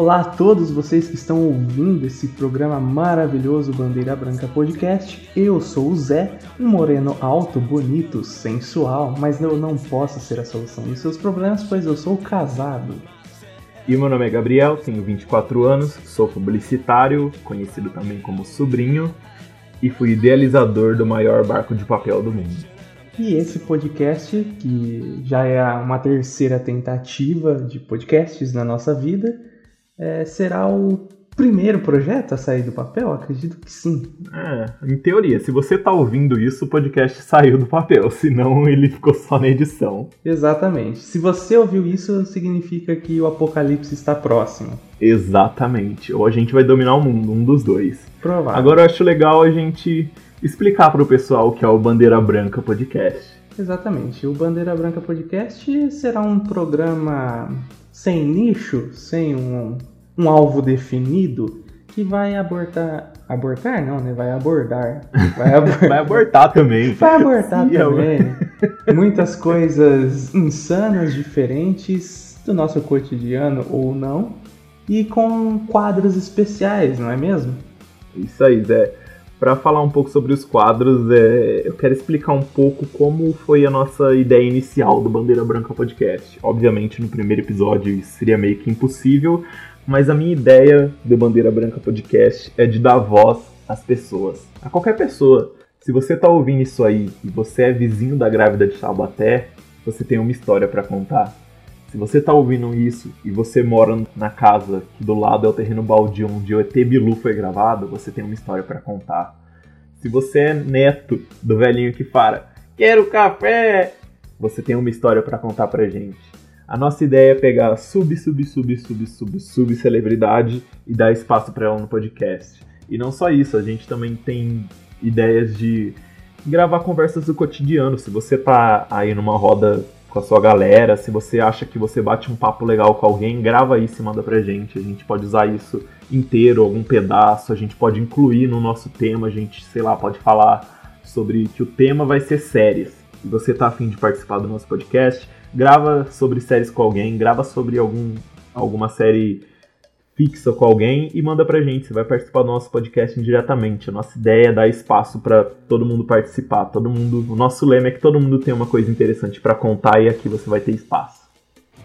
Olá a todos vocês que estão ouvindo esse programa maravilhoso Bandeira Branca Podcast. Eu sou o Zé, um moreno alto, bonito, sensual, mas eu não posso ser a solução dos seus problemas, pois eu sou casado. E meu nome é Gabriel, tenho 24 anos, sou publicitário, conhecido também como sobrinho, e fui idealizador do maior barco de papel do mundo. E esse podcast, que já é uma terceira tentativa de podcasts na nossa vida, é, será o primeiro projeto a sair do papel? Acredito que sim. É, em teoria, se você está ouvindo isso, o podcast saiu do papel, senão ele ficou só na edição. Exatamente. Se você ouviu isso, significa que o apocalipse está próximo. Exatamente. Ou a gente vai dominar o mundo, um dos dois. Provável. Agora eu acho legal a gente explicar para o pessoal o que é o Bandeira Branca Podcast. Exatamente. O Bandeira Branca Podcast será um programa sem nicho, sem um, um alvo definido, que vai abortar. Abortar não, né? Vai abordar. Vai, abor... vai abortar também. Vai abortar Sim, também. Muitas coisas insanas, diferentes do nosso cotidiano ou não. E com quadros especiais, não é mesmo? Isso aí, Zé. Para falar um pouco sobre os quadros, é, eu quero explicar um pouco como foi a nossa ideia inicial do Bandeira Branca Podcast. Obviamente, no primeiro episódio isso seria meio que impossível, mas a minha ideia do Bandeira Branca Podcast é de dar voz às pessoas, a qualquer pessoa. Se você está ouvindo isso aí e você é vizinho da grávida de Taubaté, você tem uma história para contar. Se você está ouvindo isso e você mora na casa que do lado é o terreno baldio onde o ET Bilu foi gravado, você tem uma história para contar. Se você é neto do velhinho que fala, quero café, você tem uma história para contar pra gente. A nossa ideia é pegar sub, sub, sub, sub, sub, sub celebridade e dar espaço para ela no podcast. E não só isso, a gente também tem ideias de gravar conversas do cotidiano. Se você tá aí numa roda com a sua galera. Se você acha que você bate um papo legal com alguém, grava isso e manda pra gente. A gente pode usar isso inteiro, algum pedaço, a gente pode incluir no nosso tema, a gente, sei lá, pode falar sobre que o tema vai ser séries. Se você tá afim de participar do nosso podcast, grava sobre séries com alguém, grava sobre algum, alguma série fixa com alguém e manda pra gente. Você vai participar do nosso podcast indiretamente. A nossa ideia é dar espaço para todo mundo participar. Todo mundo, o nosso lema é que todo mundo tem uma coisa interessante para contar e aqui você vai ter espaço.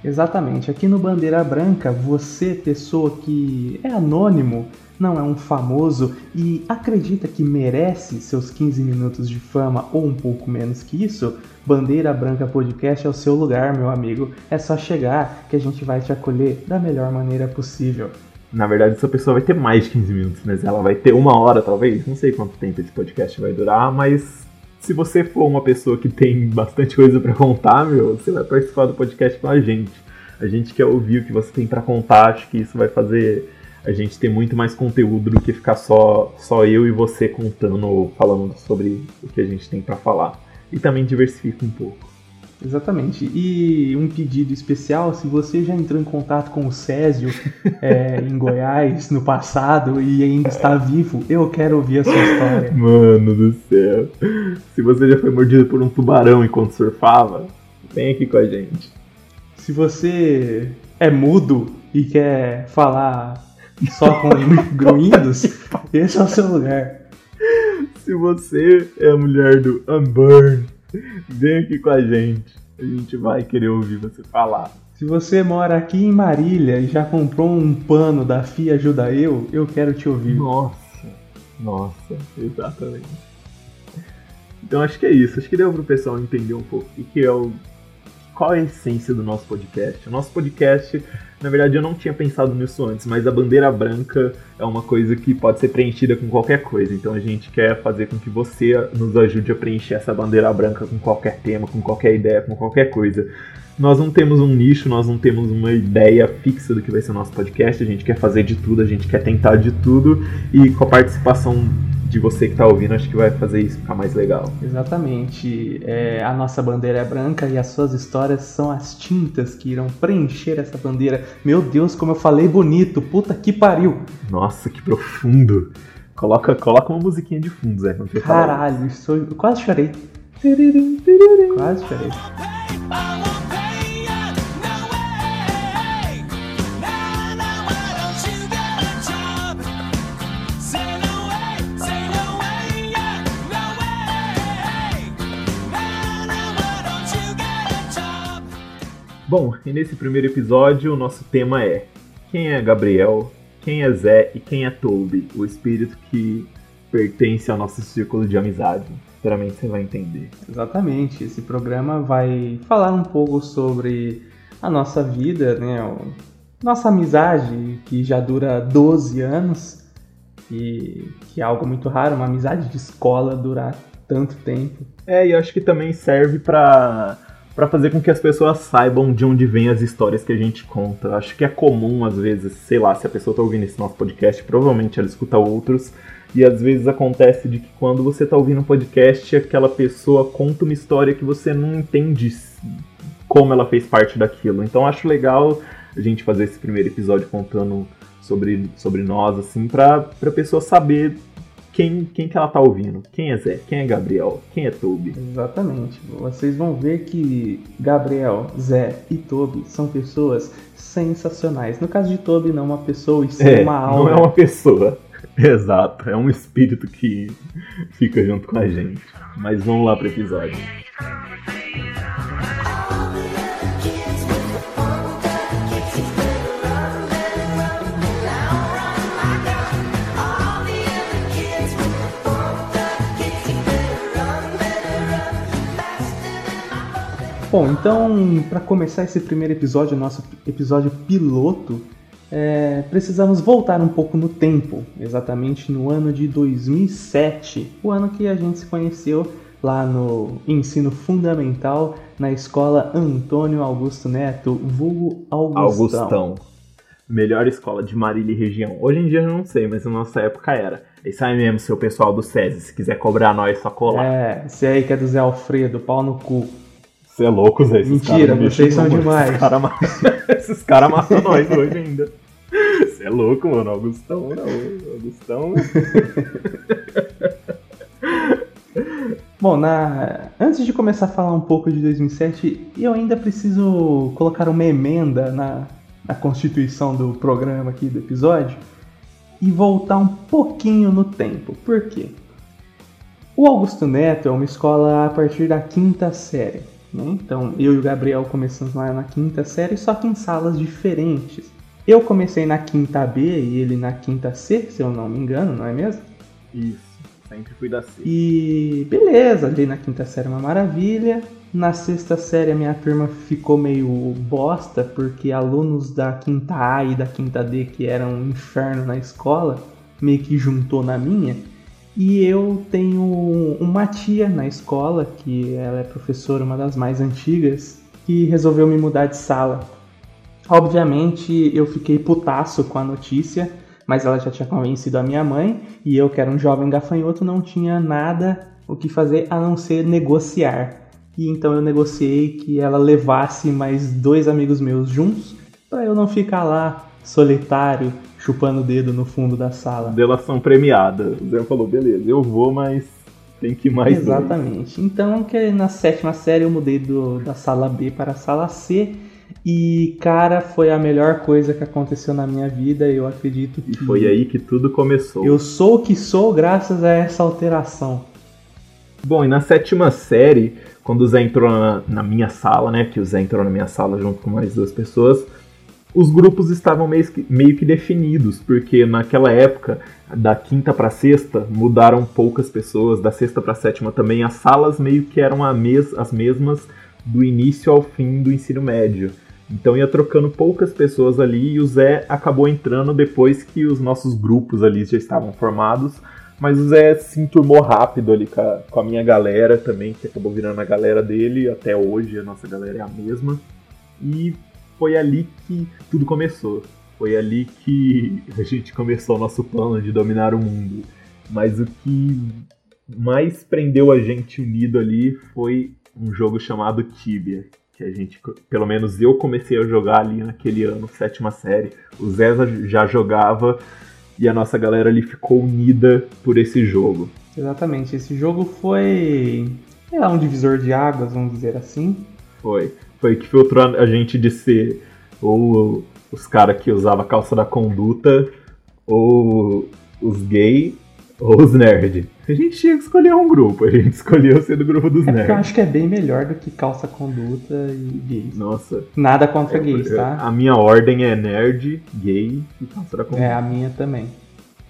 Exatamente. Aqui no Bandeira Branca, você, pessoa que é anônimo, não é um famoso e acredita que merece seus 15 minutos de fama ou um pouco menos que isso, Bandeira Branca Podcast é o seu lugar, meu amigo. É só chegar que a gente vai te acolher da melhor maneira possível. Na verdade, essa pessoa vai ter mais de 15 minutos, mas ela vai ter uma hora, talvez. Não sei quanto tempo esse podcast vai durar, mas se você for uma pessoa que tem bastante coisa para contar, meu, você vai participar do podcast com a gente. A gente quer ouvir o que você tem para contar, acho que isso vai fazer a gente ter muito mais conteúdo do que ficar só, só eu e você contando ou falando sobre o que a gente tem para falar. E também diversifica um pouco. Exatamente. E um pedido especial, se você já entrou em contato com o Césio é, em Goiás no passado e ainda está vivo, eu quero ouvir a sua história. Mano do céu. Se você já foi mordido por um tubarão enquanto surfava, vem aqui com a gente. Se você é mudo e quer falar só com gruinhos, esse é o seu lugar. Se você é a mulher do Unburn, vem aqui com a gente. A gente vai querer ouvir você falar. Se você mora aqui em Marília e já comprou um pano da FIA Ajuda Eu, eu quero te ouvir. Nossa, nossa, exatamente. Então acho que é isso. Acho que deu pro pessoal entender um pouco o que é o. Qual é a essência do nosso podcast? O nosso podcast na verdade, eu não tinha pensado nisso antes, mas a bandeira branca é uma coisa que pode ser preenchida com qualquer coisa. Então a gente quer fazer com que você nos ajude a preencher essa bandeira branca com qualquer tema, com qualquer ideia, com qualquer coisa. Nós não temos um nicho, nós não temos uma ideia fixa do que vai ser o nosso podcast. A gente quer fazer de tudo, a gente quer tentar de tudo e com a participação de você que está ouvindo, acho que vai fazer isso ficar mais legal. Exatamente. É, a nossa bandeira é branca e as suas histórias são as tintas que irão preencher essa bandeira. Meu Deus, como eu falei bonito, puta que pariu. Nossa, que profundo. Coloca, coloca uma musiquinha de fundo, Zé. Caralho, isso, eu quase chorei. Quase chorei. Bom, e nesse primeiro episódio o nosso tema é quem é Gabriel, quem é Zé e quem é Toby, o espírito que pertence ao nosso círculo de amizade. Sinceramente você vai entender. Exatamente. Esse programa vai falar um pouco sobre a nossa vida, né? Nossa amizade, que já dura 12 anos, e que é algo muito raro, uma amizade de escola durar tanto tempo. É, e acho que também serve para para fazer com que as pessoas saibam de onde vêm as histórias que a gente conta. Acho que é comum, às vezes, sei lá, se a pessoa está ouvindo esse nosso podcast, provavelmente ela escuta outros, e às vezes acontece de que quando você está ouvindo um podcast, aquela pessoa conta uma história que você não entende como ela fez parte daquilo. Então acho legal a gente fazer esse primeiro episódio contando sobre, sobre nós, assim, pra, a pessoa saber quem, quem que ela tá ouvindo. Quem é Zé? Quem é Gabriel? Quem é Toby? Exatamente. Vocês vão ver que Gabriel, Zé e Toby são pessoas sensacionais. No caso de Toby, não uma pessoa, e sim é, uma alma. Não é uma pessoa. Exato, é um espírito que fica junto com a gente. Mas vamos lá pro episódio. Bom, então, para começar esse primeiro episódio, nosso episódio piloto, é, precisamos voltar um pouco no tempo, exatamente no ano de 2007, o ano que a gente se conheceu lá no ensino fundamental na escola Antônio Augusto Neto, vulgo Augustão. Augustão. Melhor escola de Marília e região. Hoje em dia eu não sei, mas na nossa época era. Isso aí mesmo, seu pessoal do SESI, se quiser cobrar nós, só colar. É, esse aí que é do Zé Alfredo, pau no cu. Você é louco, Zé. Mentira, vocês são demais. Esses caras cara amassam nós hoje ainda. Você é louco, mano. Augustão, não. Augustão. Bom, na... antes de começar a falar um pouco de 2007, eu ainda preciso colocar uma emenda na, na constituição do programa aqui, do episódio, e voltar um pouquinho no tempo. Por quê? O Augusto Neto é uma escola a partir da quinta série. Né? Então, eu e o Gabriel começamos lá na quinta série, só que em salas diferentes. Eu comecei na quinta B e ele na quinta C, se eu não me engano, não é mesmo? Isso, sempre fui da C. E beleza, ali na quinta série é uma maravilha. Na sexta série a minha turma ficou meio bosta, porque alunos da quinta A e da quinta D, que eram um inferno na escola, meio que juntou na minha. E eu tenho uma tia na escola, que ela é professora, uma das mais antigas, que resolveu me mudar de sala. Obviamente eu fiquei putaço com a notícia, mas ela já tinha convencido a minha mãe, e eu, que era um jovem gafanhoto, não tinha nada o que fazer a não ser negociar. E então eu negociei que ela levasse mais dois amigos meus juntos, para eu não ficar lá solitário, chupando o dedo no fundo da sala. Delação premiada. O Zé falou, beleza, eu vou, mas tem que ir mais Exatamente. Dois. Então, que na sétima série eu mudei do, da sala B para a sala C. E, cara, foi a melhor coisa que aconteceu na minha vida. Eu acredito que. E foi aí que tudo começou. Eu sou o que sou graças a essa alteração. Bom, e na sétima série, quando o Zé entrou na, na minha sala, né? Que o Zé entrou na minha sala junto com mais duas pessoas os grupos estavam meio que, meio que definidos, porque naquela época, da quinta para sexta, mudaram poucas pessoas, da sexta para sétima também, as salas meio que eram mes as mesmas do início ao fim do ensino médio. Então ia trocando poucas pessoas ali e o Zé acabou entrando depois que os nossos grupos ali já estavam formados. Mas o Zé se enturmou rápido ali com a, com a minha galera também, que acabou virando a galera dele. Até hoje a nossa galera é a mesma. E foi ali que tudo começou. Foi ali que a gente começou o nosso plano de dominar o mundo. Mas o que mais prendeu a gente unido ali foi um jogo chamado Tibia. Que a gente, pelo menos eu comecei a jogar ali naquele ano, sétima série. O Zé já jogava e a nossa galera ali ficou unida por esse jogo. Exatamente, esse jogo foi é um divisor de águas, vamos dizer assim. Foi foi que filtrou a gente de ser ou os caras que usavam calça da conduta ou os gay Ou os nerds. A gente tinha que escolher um grupo, a gente escolheu ser do grupo dos É nerds. eu acho que é bem melhor do que calça conduta e gays. Nossa, Nada contra eu- gays, tá? a minha ordem é nerd, gay e calça da É, a minha também.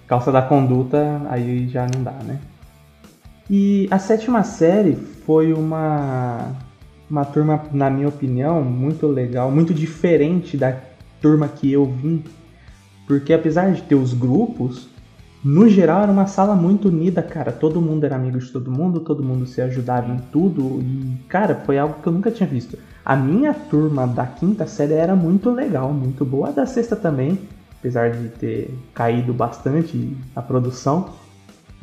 Calça da conduta, aí já não dá, né? E a sétima série foi uma, uma turma, na minha opinião, muito legal, muito diferente da turma que eu vim. Porque apesar de ter os grupos, no geral era uma sala muito unida, cara. Todo mundo era amigo de todo mundo, todo mundo se ajudava em tudo. E, cara, foi algo que eu nunca tinha visto. A minha turma da quinta série era muito legal, muito boa. A da sexta também, apesar de ter caído bastante a produção.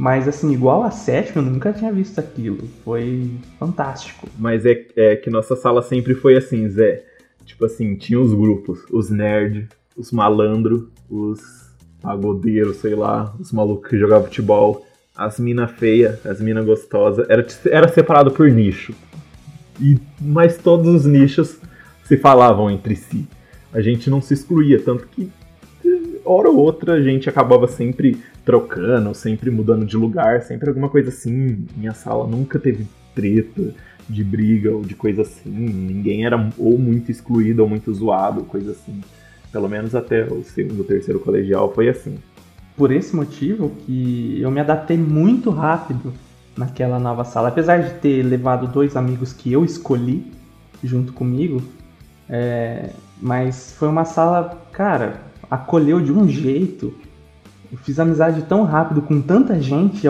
Mas assim, igual a sétima, eu nunca tinha visto aquilo. Foi fantástico. Mas é, é que nossa sala sempre foi assim, Zé. Tipo assim, tinha os grupos, os nerd, os malandro, os pagodeiros, sei lá, os malucos que jogavam futebol, as mina feia, as mina gostosa, era, era separado por nicho. E, mas todos os nichos se falavam entre si. A gente não se excluía, tanto que hora ou outra a gente acabava sempre trocando, sempre mudando de lugar, sempre alguma coisa assim. Minha sala nunca teve treta de briga ou de coisa assim. Ninguém era ou muito excluído ou muito zoado, coisa assim. Pelo menos até o segundo, terceiro colegial foi assim. Por esse motivo que eu me adaptei muito rápido naquela nova sala. Apesar de ter levado dois amigos que eu escolhi junto comigo, é, mas foi uma sala, cara, acolheu de um jeito. Eu fiz amizade tão rápido com tanta gente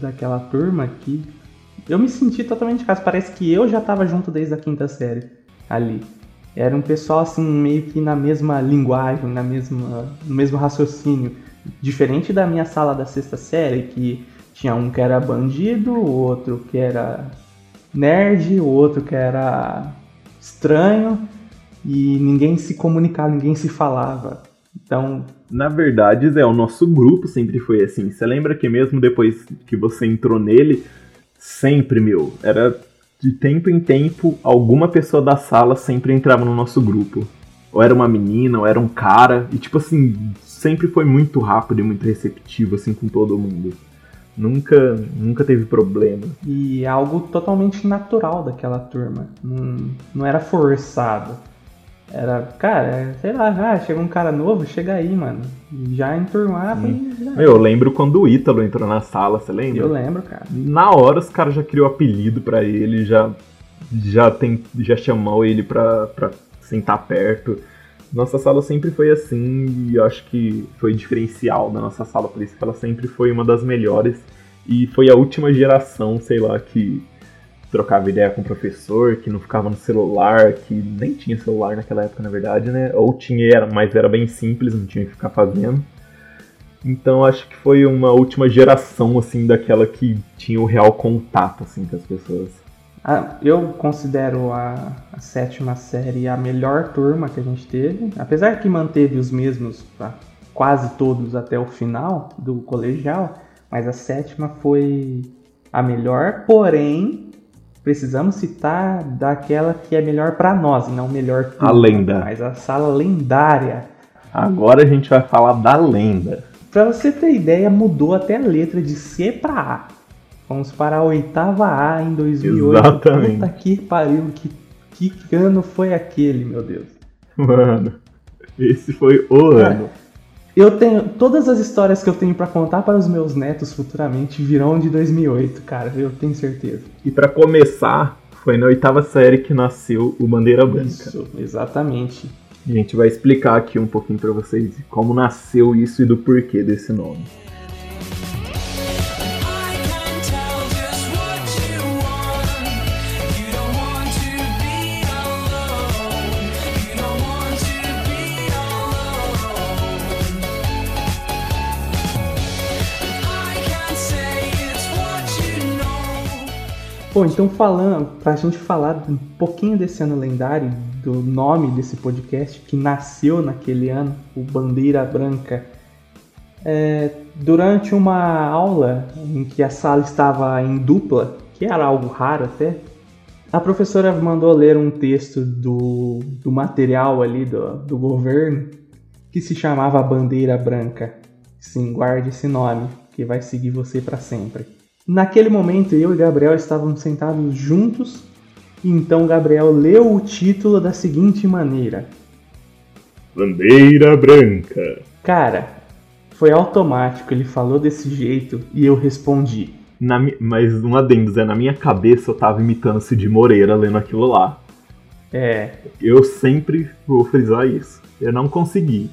daquela turma que eu me senti totalmente em casa. Parece que eu já estava junto desde a quinta série ali. Era um pessoal assim meio que na mesma linguagem, na mesma, no mesmo raciocínio. Diferente da minha sala da sexta série, que tinha um que era bandido, o outro que era nerd, o outro que era estranho, e ninguém se comunicava, ninguém se falava. Então, Na verdade, Zé, o nosso grupo sempre foi assim. Você lembra que mesmo depois que você entrou nele, sempre, meu, era de tempo em tempo, alguma pessoa da sala sempre entrava no nosso grupo. Ou era uma menina, ou era um cara, e tipo assim, sempre foi muito rápido e muito receptivo, assim, com todo mundo. Nunca, nunca teve problema. e é algo totalmente natural daquela turma. Não, não era forçado. Era, cara, sei lá, ah, chega um cara novo, chega aí, mano. Já enturmava e já. Meu, eu lembro quando o Ítalo entrou na sala, você lembra? Eu lembro, cara. Na hora os caras já criou apelido pra ele, já já tem já chamou ele pra, pra sentar perto. Nossa sala sempre foi assim e eu acho que foi diferencial da nossa sala, por isso que ela sempre foi uma das melhores e foi a última geração, sei lá, que trocava ideia com o professor, que não ficava no celular, que nem tinha celular naquela época, na verdade, né? Ou tinha, era, mas era bem simples, não tinha que ficar fazendo. Então acho que foi uma última geração assim daquela que tinha o real contato assim com as pessoas. Ah, eu considero a, a sétima série a melhor turma que a gente teve, apesar que manteve os mesmos pra quase todos até o final do colegial, mas a sétima foi a melhor, porém precisamos citar daquela que é melhor pra nós, e não melhor turma, A lenda. mas a sala lendária. Agora a gente vai falar da lenda. Pra você ter ideia, mudou até a letra de C pra A. Vamos para a oitava A em 2008. Exatamente. Puta que pariu, que, que ano foi aquele, meu Deus. Mano, esse foi o ano. Eu tenho todas as histórias que eu tenho pra contar para os meus netos futuramente virão de 2008, cara, eu tenho certeza. E pra começar, foi na oitava série que nasceu o Bandeira Branca. Isso, exatamente. A gente vai explicar aqui um pouquinho pra vocês como nasceu isso e do porquê desse nome. Bom, então falando, pra gente falar um pouquinho desse ano lendário, do nome desse podcast que nasceu naquele ano, o Bandeira Branca. É, durante uma aula em que a sala estava em dupla, que era algo raro até, a professora mandou ler um texto do, do material ali do, do governo que se chamava Bandeira Branca. Sim, guarde esse nome, que vai seguir você para sempre. Naquele momento, eu e Gabriel estávamos sentados juntos, e então Gabriel leu o título da seguinte maneira: Bandeira branca. Cara, foi automático, ele falou desse jeito e eu respondi. Na mas um adendo, Zé, na minha cabeça eu tava imitando Cid Moreira lendo aquilo lá. É, Eu sempre vou frisar isso. Eu não consegui,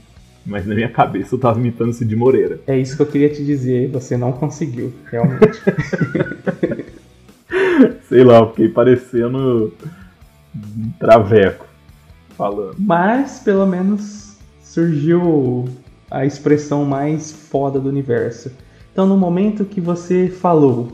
mas na minha cabeça eu tava imitando Cid Moreira. é isso que eu queria te dizer, você não conseguiu, realmente. Sei lá, eu fiquei parecendo um traveco falando. Mas pelo menos surgiu a expressão mais foda do universo. Então no momento que você falou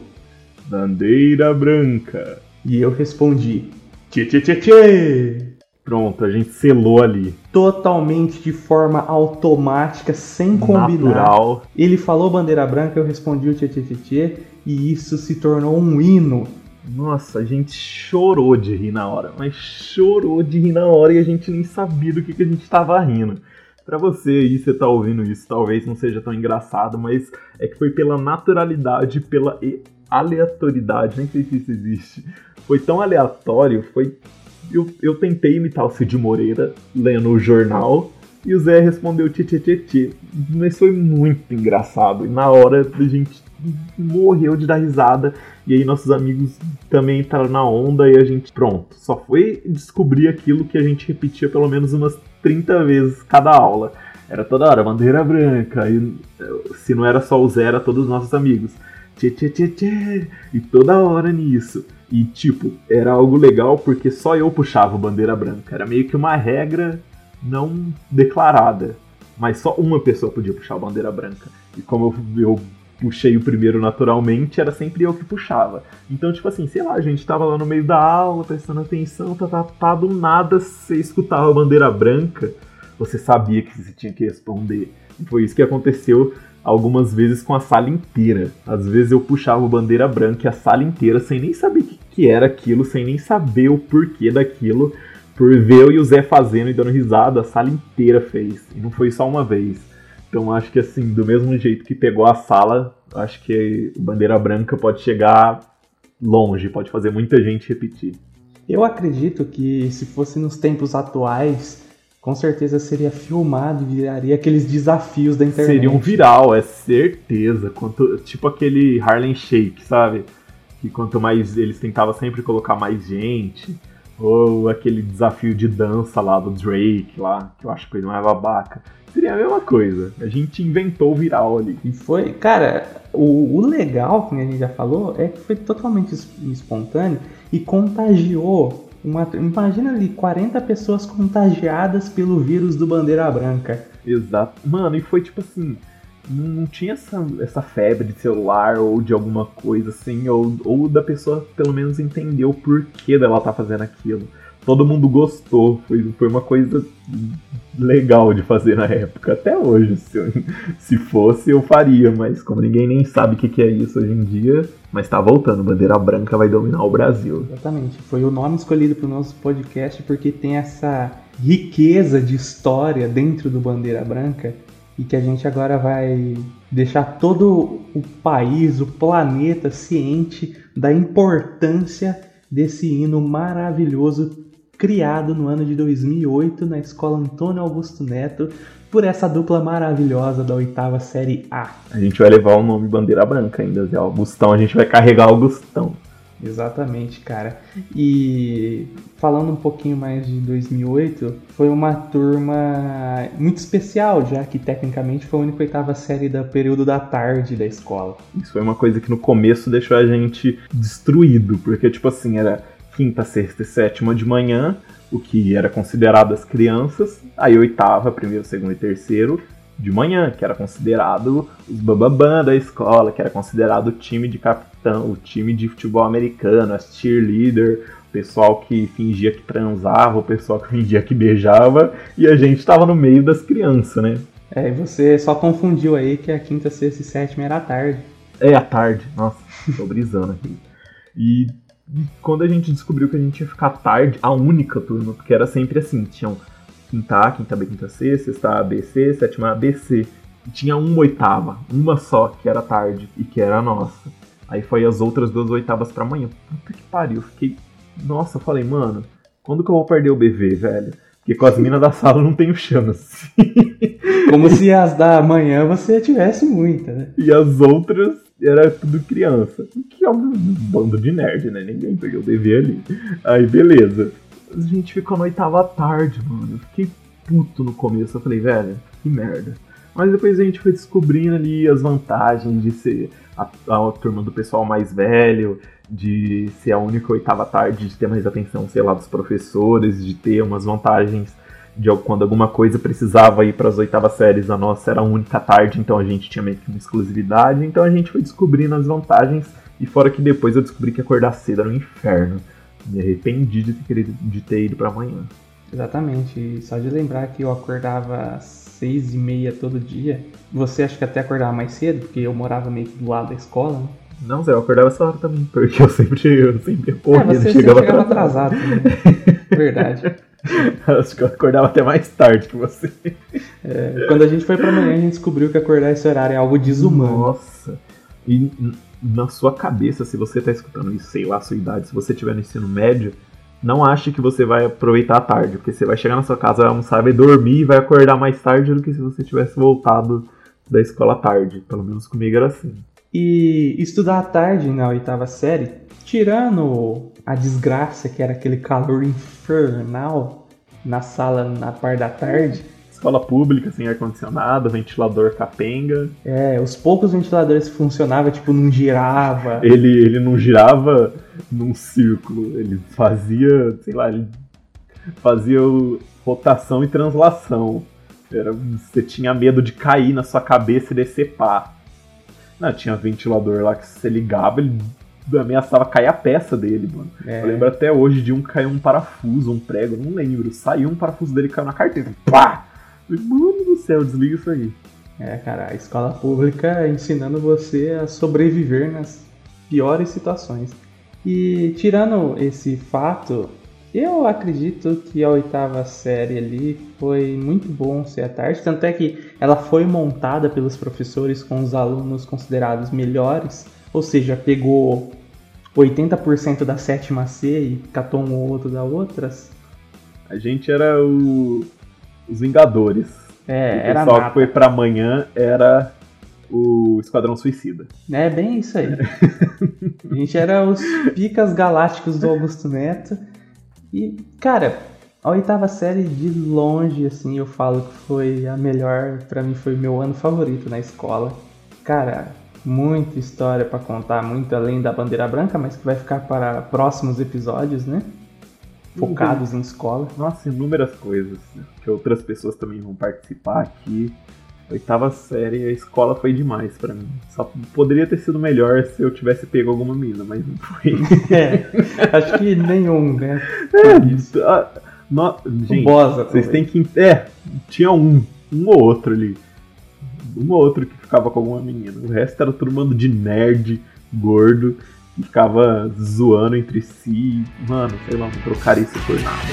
Bandeira branca. e eu respondi, tchê tchê tchê tchê, Pronto, a gente selou ali. totalmente de forma automática, sem combinar. Natural. Ele falou bandeira branca, eu respondi o tchê tchê tchê tchê, e isso se tornou um hino. Nossa, a gente chorou de rir na hora, mas chorou de rir na hora e a gente nem sabia do que, que a gente tava rindo. Pra você aí, você tá ouvindo isso, talvez não seja tão engraçado, mas é que foi pela naturalidade, pela aleatoriedade, nem sei se isso existe. Foi tão aleatório, foi. Eu, eu tentei imitar o Cid Moreira lendo o jornal e o Zé respondeu tchê. Mas foi muito engraçado. E na hora a gente morreu de dar risada. E aí nossos amigos também entraram na onda e a gente, pronto, só foi descobrir aquilo que a gente repetia pelo menos umas 30 vezes cada aula. Era toda hora, bandeira branca, e se não era só o Zé, era todos os nossos amigos. Tchê, tchê, tchê, tchê, e toda hora nisso. E tipo, era algo legal porque só eu puxava bandeira branca. Era meio que uma regra não declarada. Mas só uma pessoa podia puxar bandeira branca. E como eu, eu puxei o primeiro naturalmente, era sempre eu que puxava. Então, tipo assim, sei lá, a gente tava lá no meio da aula, prestando atenção, tá, tá, tá, do nada você escutava a bandeira branca, você sabia que você tinha que responder. E foi isso que aconteceu algumas vezes com a sala inteira. Às vezes eu puxava a bandeira branca e a sala inteira sem nem saber o que, que era aquilo, sem nem saber o porquê daquilo. Por ver eu e o Zé fazendo e dando risada, a sala inteira fez. E não foi só uma vez. Então acho que assim, do mesmo jeito que pegou a sala, acho que o Bandeira Branca pode chegar longe, pode fazer muita gente repetir. Eu acredito que se fosse nos tempos atuais, com certeza seria filmado e viraria aqueles desafios da internet. Seria um viral, é certeza. Quanto, tipo aquele Harlem Shake, sabe? Que quanto mais eles tentavam sempre colocar mais gente. Ou aquele desafio de dança lá do Drake lá, que eu acho coisa mais babaca. Seria a mesma coisa. A gente inventou o viral ali. E foi, cara, o, o legal, que a gente já falou, é que foi totalmente es- espontâneo e contagiou. Uma, imagina ali, 40 pessoas contagiadas pelo vírus do Bandeira Branca. Exato. Mano, e foi tipo assim. Não tinha essa, essa febre de celular ou de alguma coisa assim, ou, ou da pessoa pelo menos entender o porquê dela tá fazendo aquilo. Todo mundo gostou, foi, foi uma coisa legal de fazer na época. Até hoje, se, eu- se fosse, eu faria, mas como ninguém nem sabe o que, que é isso hoje em dia, mas tá voltando, bandeira branca vai dominar o Brasil. Exatamente. Foi o nome escolhido para o nosso podcast porque tem essa riqueza de história dentro do Bandeira Branca e que a gente agora vai deixar todo o país, o planeta ciente da importância desse hino maravilhoso criado no ano de 2008 na Escola Antônio Augusto Neto por essa dupla maravilhosa da oitava série A. A gente vai levar o nome bandeira branca ainda, Zé. Augustão, a gente vai carregar Augustão. Exatamente, cara. E falando um pouquinho mais de 2008, foi uma turma muito especial, já que tecnicamente foi a única oitava série do período da tarde da escola. Isso foi uma coisa que no começo deixou a gente destruído, porque, tipo assim, era quinta, sexta e sétima de manhã, o que era considerado as crianças, aí oitava, primeiro, segundo e terceiro de manhã, que era considerado os bababã da escola, que era considerado o time de capitão, o time de futebol americano, as cheerleader, o pessoal que fingia que transava, o pessoal que fingia que beijava, e a gente tava no meio das crianças, né? É, e você só confundiu aí que a quinta, sexta e sétima era à tarde. É, à tarde. Nossa, tô brisando aqui. E quando a gente descobriu que a gente ia ficar tarde, a única turma, porque era sempre assim, tinham quinta A, quinta B, quinta C, sexta A, B, C, sétima A, B, C. tinha uma oitava, uma só, que era tarde e que era a nossa. Aí foi as outras duas oitavas pra amanhã. Puta que pariu, fiquei. Nossa, eu falei, mano, quando que eu vou perder o BV, velho? Porque com as minas da sala eu não tenho chance. Como se as da manhã você tivesse muita, né? E as outras era tudo criança. Que é um bando de nerd, né? Ninguém pegou o BV ali. Aí beleza. A gente ficou na oitava tarde, mano. Eu fiquei puto no começo. Eu falei, velho, que merda. Mas depois a gente foi descobrindo ali as vantagens de ser a, a turma do pessoal mais velho, de ser a única oitava tarde, de ter mais atenção, sei lá, dos professores, de ter umas vantagens de quando alguma coisa precisava ir para as oitavas séries, a nossa era a única tarde, então a gente tinha meio que uma exclusividade, então a gente foi descobrindo as vantagens, e fora que depois eu descobri que acordar cedo era um inferno. Me arrependi de ter, de ter ido para amanhã. Exatamente. E só de lembrar que eu acordava às seis e meia todo dia. Você acha que até acordava mais cedo, porque eu morava meio que do lado da escola, né? Não, Zé, eu acordava essa hora também, porque eu sempre, eu sempre É, corria, você chegava, chegava atrasado. atrasado. também. Verdade. Acho que eu acordava até mais tarde que você. É, quando a gente foi pra manhã, a gente descobriu que acordar esse horário é algo desumano. Nossa. E na sua cabeça, se você tá escutando isso, sei lá, a sua idade, se você tiver no ensino médio, não ache que você vai aproveitar a tarde, porque você vai chegar na sua casa, vai almoçar, vai dormir e vai acordar mais tarde do que se você tivesse voltado da escola tarde. Pelo menos comigo era assim. E estudar à tarde na oitava série, tirando a desgraça que era aquele calor infernal na sala na parte da tarde, Escola pública, sem ar-condicionado, ventilador capenga. é, os poucos ventiladores que funcionavam, tipo, não girava. Ele, ele não girava num círculo, ele fazia, sei lá, ele fazia rotação e translação. Era, você tinha medo de cair na sua cabeça e decepar. Não, tinha ventilador lá que você ligava, ele ameaçava cair a peça dele, mano. É, Eu lembro até hoje de um caiu um parafuso, um prego, não lembro. Saiu um parafuso dele e caiu na carteira. Pá! Mano do céu, desliga isso aí. é, cara, a escola pública ensinando você a sobreviver nas piores situações. E tirando esse fato, eu acredito que a oitava série ali foi muito bom ser à tarde, tanto é que ela foi montada pelos professores com os alunos considerados melhores, ou seja, pegou 80% da sétima C e catou um ou outro da outras. A gente era o, os Vingadores. É, o era pessoal nada. que foi pra amanhã era o Esquadrão Suicida. É bem isso aí. A gente era os picas galácticos do Augusto Neto. E, cara, a oitava série de longe, assim, eu falo que foi a melhor, pra mim foi meu ano favorito na escola. Cara, muita história pra contar, muito além da bandeira branca, mas que vai ficar para próximos episódios, né? Focados em escola. Nossa, inúmeras coisas que outras pessoas também vão participar aqui. Oitava série, a escola foi demais pra mim. Só poderia ter sido melhor se eu tivesse pego alguma mina, mas não foi. É, acho que nenhum, né? É, isso. ah, no- gente, Bosa vocês têm que. É, tinha um, um ou outro ali. Um ou outro que ficava com alguma menina. O resto era todo mundo de nerd, gordo, ficava zoando entre si. Mano, sei lá, não trocaria isso por nada.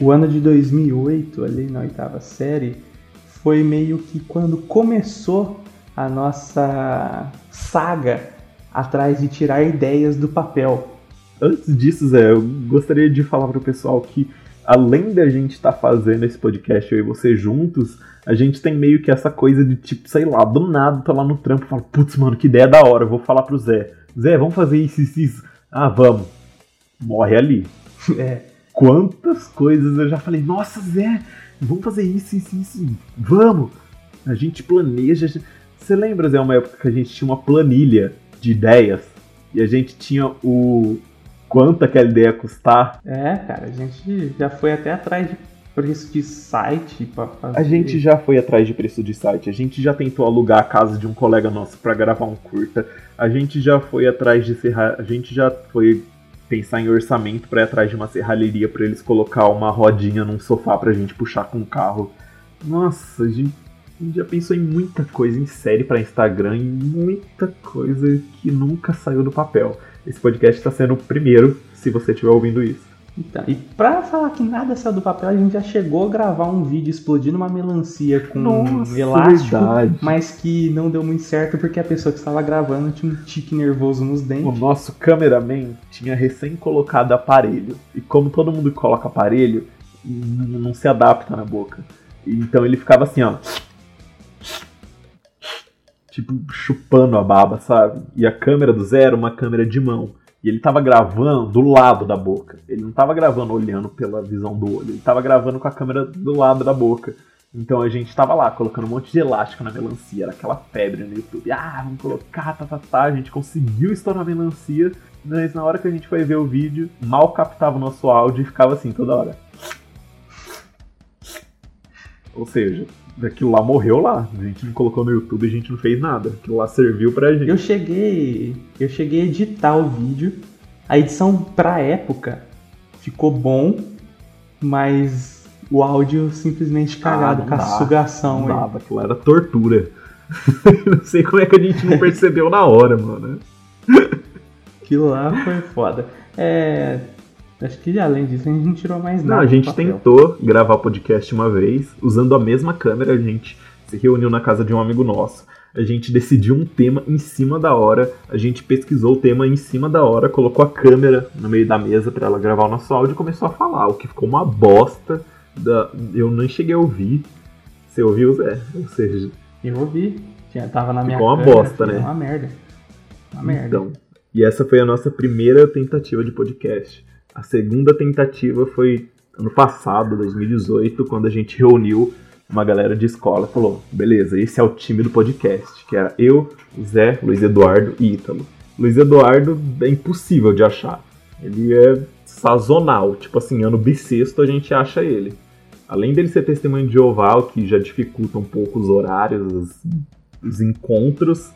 O ano de 2008, ali na oitava série, foi meio que quando começou a nossa saga atrás de tirar ideias do papel. Antes disso, Zé, eu gostaria de falar pro pessoal que, além da gente estar fazendo esse podcast, eu e você juntos, a gente tem meio que essa coisa de tipo, sei lá, do nada, tô lá no trampo e falo, putz, mano, que ideia da hora, eu vou falar pro Zé. Zé, vamos fazer isso, isso, isso. Ah, vamos. Morre ali. É, Quantas coisas eu já falei, nossa, Zé, vamos fazer isso, isso, isso. Vamos. A gente planeja. Você lembra, Zé, uma época que a gente tinha uma planilha de ideias e a gente tinha o quanto aquela ideia ia custar? é, cara, a gente já foi até atrás de preço de site pra fazer. A gente já foi atrás de preço de site, a gente já tentou alugar a casa de um colega nosso pra gravar um curta, a gente já foi atrás de serra, a gente já foi pensar em orçamento pra ir atrás de uma serralheria pra eles colocar uma rodinha num sofá pra gente puxar com o carro. Nossa, a gente já pensou em muita coisa, em série pra Instagram, em muita coisa que nunca saiu do papel. Esse podcast tá sendo o primeiro, se você estiver ouvindo isso. Então, e pra falar que nada saiu do papel, a gente já chegou a gravar um vídeo explodindo uma melancia com Nossa, um elástico, verdade. mas que não deu muito certo porque a pessoa que estava gravando tinha um tique nervoso nos O dentes. nosso cameraman tinha recém colocado aparelho. E como todo mundo coloca aparelho, não se adapta na boca. Então ele ficava assim, ó. Tipo, chupando a baba, sabe? E a câmera do Zé era uma câmera de mão. E ele tava gravando do lado da boca. Ele não tava gravando olhando pela visão do olho. Ele tava gravando com a câmera do lado da boca. Então a gente tava lá colocando um monte de elástico na melancia. Era aquela febre no YouTube. Ah, vamos colocar, tá, tá, tá. A gente conseguiu estourar a melancia. Mas na hora que a gente foi ver o vídeo, mal captava o nosso áudio e ficava assim toda hora. Ou seja, aquilo lá morreu lá. A gente não colocou no YouTube, a gente não fez nada. Aquilo lá serviu pra gente. Eu cheguei, eu cheguei a editar o vídeo. A edição pra época ficou bom, mas o áudio simplesmente cagado Ah, com a sugação. Não dava, aquilo era tortura. não sei como é que a gente não percebeu na hora, mano. Aquilo lá foi foda. É, acho que além disso a gente não tirou mais Não, nada. a do gente tentou gravar podcast uma vez, usando a mesma câmera, a gente se reuniu na casa de um amigo nosso. A gente decidiu um tema em cima da hora, a gente pesquisou o tema em cima da hora, colocou a câmera no meio da mesa pra ela gravar o nosso áudio e começou a falar, o que ficou uma bosta. Da... Eu nem cheguei a ouvir. Você ouviu, Zé? Ou seja, Eu ouvi. Tinha, tava na minha Ficou uma câmera, bosta, né? Uma merda. Uma merda. Então, e essa foi a nossa primeira tentativa de podcast. A segunda tentativa foi ano passado, 2018, quando a gente reuniu uma galera de escola e falou: beleza, esse é o time do podcast, que era eu, Zé, Luiz Eduardo e Ítalo. Luiz Eduardo é impossível de achar. Ele é sazonal, tipo assim, ano bissexto a gente acha ele. Além dele ser testemunho de Jeová, o que já dificulta um pouco os horários, os, os encontros,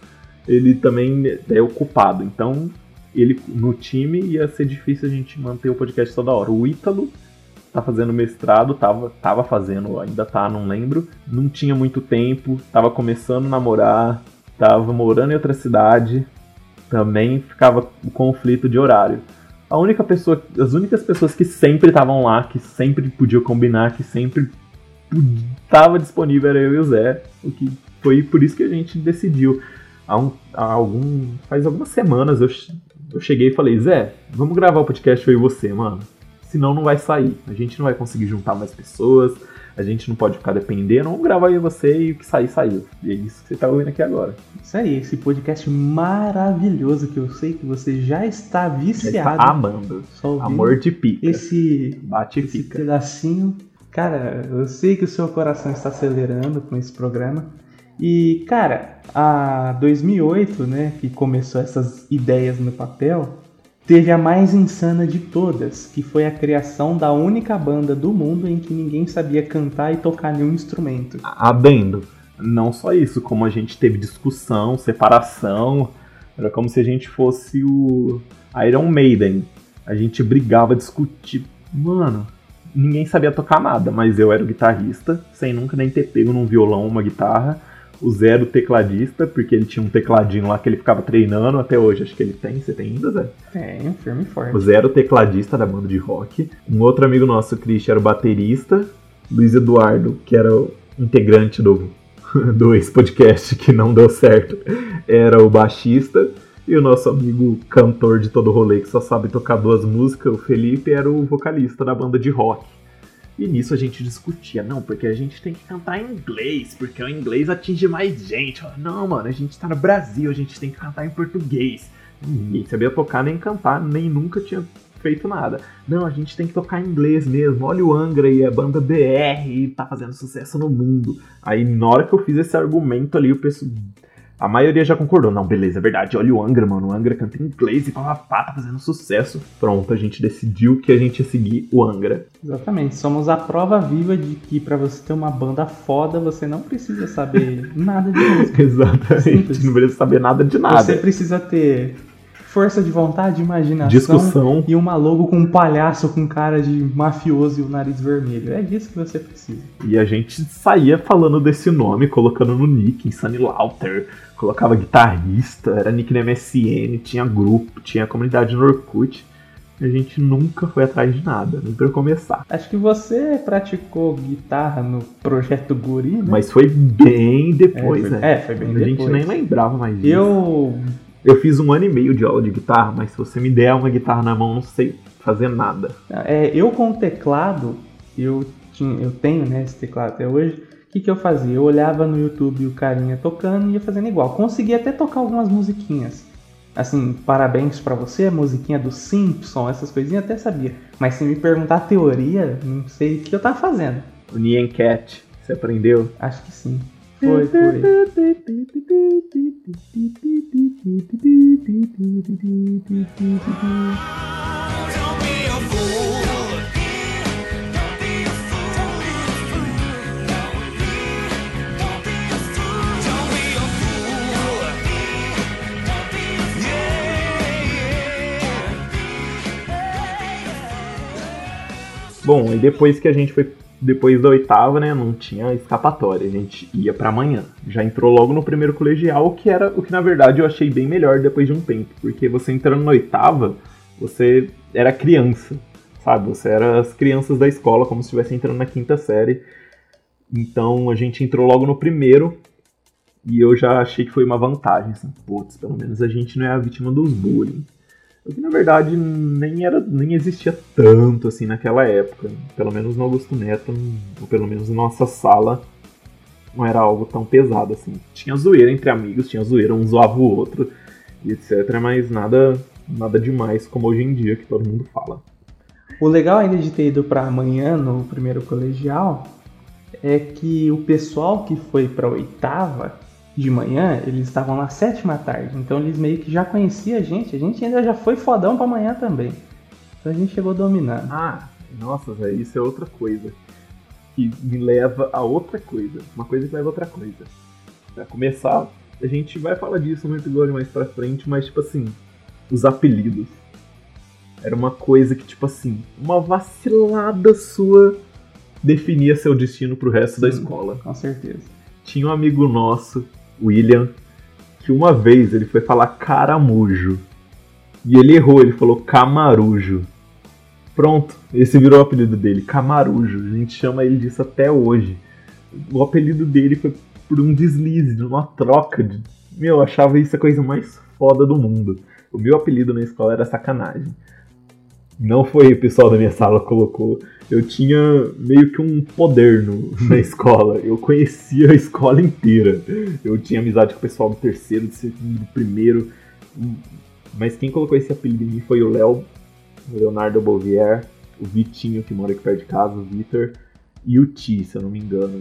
ele também é ocupado. Então, ele no time ia ser difícil a gente manter o podcast toda hora. O Ítalo tá fazendo mestrado, tava, tava fazendo, ainda tá, não lembro. Não tinha muito tempo, tava começando a namorar, tava morando em outra cidade. Também ficava o conflito de horário. A única pessoa, as únicas pessoas que sempre estavam lá, que sempre podiam combinar, que sempre estava disponível era eu e o Zé. O que foi por isso que a gente decidiu. Há, um, há algum, faz algumas semanas eu, eu cheguei e falei, Zé, vamos gravar o podcast eu e você, mano. Senão não vai sair. A gente não vai conseguir juntar mais pessoas. A gente não pode ficar dependendo. Vamos gravar eu e você e o que sair, saiu. E é isso que você tá ouvindo aqui agora. Isso aí, esse podcast maravilhoso que eu sei que você já está viciado. tá amando. Amor de pica. esse, Bate esse fica. pedacinho. Cara, eu sei que o seu coração está acelerando com esse programa. E, cara, a 2008, né, que começou essas ideias no papel, teve a mais insana de todas, que foi a criação da única banda do mundo em que ninguém sabia cantar e tocar nenhum instrumento. Adendo. Não só isso, como a gente teve discussão, separação. Era como se a gente fosse o Iron Maiden. A gente brigava, discutia. Mano, ninguém sabia tocar nada, mas eu era o guitarrista, sem nunca nem ter pego num violão uma guitarra. O Zé era o tecladista, porque ele tinha um tecladinho lá que ele ficava treinando até hoje. Acho que ele tem. Você tem ainda, Zé? É, firme e O forte. O tecladista da banda de rock. Um outro amigo nosso, o Christian, era o baterista. Luiz Eduardo, que era o integrante do, do ex-podcast que não deu certo, era o baixista. E o nosso amigo cantor de todo rolê, que só sabe tocar duas músicas, o Felipe, era o vocalista da banda de rock. E nisso a gente discutia, não, porque a gente tem que cantar em inglês, porque o inglês atinge mais gente. Não, mano, a gente tá no Brasil, a gente tem que cantar em português. Ninguém sabia tocar nem cantar, nem nunca tinha feito nada. Não, a gente tem que tocar em inglês mesmo. Olha o Angra e a banda BR tá fazendo sucesso no mundo. Aí na hora que eu fiz esse argumento ali, o pessoal. A maioria já concordou. Não, beleza, é verdade. Olha o Angra, mano. O Angra canta em inglês e papapá, tá fazendo sucesso. Pronto, a gente decidiu que a gente ia seguir o Angra. Exatamente, somos a prova viva de que pra você ter uma banda foda, você não precisa saber nada de música. Exatamente. Simples. Não precisa saber nada de Você nada. precisa ter força de vontade, imaginação Discussão. e uma logo com um palhaço com cara de mafioso e o nariz vermelho. É disso que você precisa. E a gente saía falando desse nome, colocando no nick, Sunny Lauter, colocava guitarrista, era nick na MSN, tinha grupo, tinha comunidade no Orkut. A gente nunca foi atrás de nada, nem pra começar. Acho que você praticou guitarra no projeto Guri, né? Mas foi bem depois, é, foi, né? é, foi bem a depois. gente nem lembrava mais disso. Eu Eu fiz um ano e meio de aula de guitarra, mas se você me der uma guitarra na mão, não sei fazer nada. É, eu com o teclado, eu, tinha, eu tenho né, esse teclado até hoje. O que, que eu fazia? Eu olhava no YouTube o carinha tocando e ia fazendo igual. Consegui até tocar algumas musiquinhas. Assim, parabéns pra você, musiquinha do Simpson, essas coisinhas até sabia. Mas se me perguntar a teoria, não sei o que eu tava fazendo. O Nyan Cat, você aprendeu? Acho que sim. Foi. Don't Bom, e depois que a gente foi. Depois da oitava, né? Não tinha escapatória. A gente ia pra amanhã. Já entrou logo no primeiro colegial, o que era o que na verdade eu achei bem melhor depois de um tempo. Porque você entrando na oitava, você era criança. Sabe? Você era as crianças da escola, como se estivesse entrando na quinta série. Então a gente entrou logo no primeiro. E eu já achei que foi uma vantagem. Assim, Putz, pelo menos a gente não é a vítima dos bullying. O que na verdade nem era nem existia tanto assim naquela época. Pelo menos no Augusto Neto, ou pelo menos na nossa sala, não era algo tão pesado assim. Tinha zoeira entre amigos, tinha zoeira, um zoava o outro, etc. Mas nada, nada demais como hoje em dia que todo mundo fala. O legal ainda de ter ido pra amanhã no primeiro colegial é que o pessoal que foi pra oitava de manhã, eles estavam na sétima tarde, então eles meio que já conheciam a gente, a gente ainda já foi fodão pra amanhã também. Então a gente chegou dominando. Ah, nossa, velho, isso é outra coisa. Que me leva a outra coisa. Uma coisa que leva a outra coisa. Pra começar, a gente vai falar disso no episódio mais pra frente, mas tipo assim, os apelidos. Era uma coisa que, tipo assim, uma vacilada sua definia seu destino pro resto da Sim. escola. Com certeza. Tinha um amigo nosso, William, que uma vez ele foi falar caramujo. E ele errou, ele falou camarujo. Pronto, esse virou o apelido dele, camarujo. A gente chama ele disso até hoje. O apelido dele foi por um deslize, de uma troca. De... Meu, eu achava isso a coisa mais foda do mundo. O meu apelido na escola era sacanagem. Não foi o pessoal da minha sala que colocou. Eu tinha meio que um poder no, na escola. Eu conhecia a escola inteira. Eu tinha amizade com o pessoal do terceiro, do segundo, do primeiro. Mas quem colocou esse apelido em mim foi o Léo, o Leonardo Bovier, o Vitinho, que mora aqui perto de casa, o Vitor, e o Ti, se eu não me engano.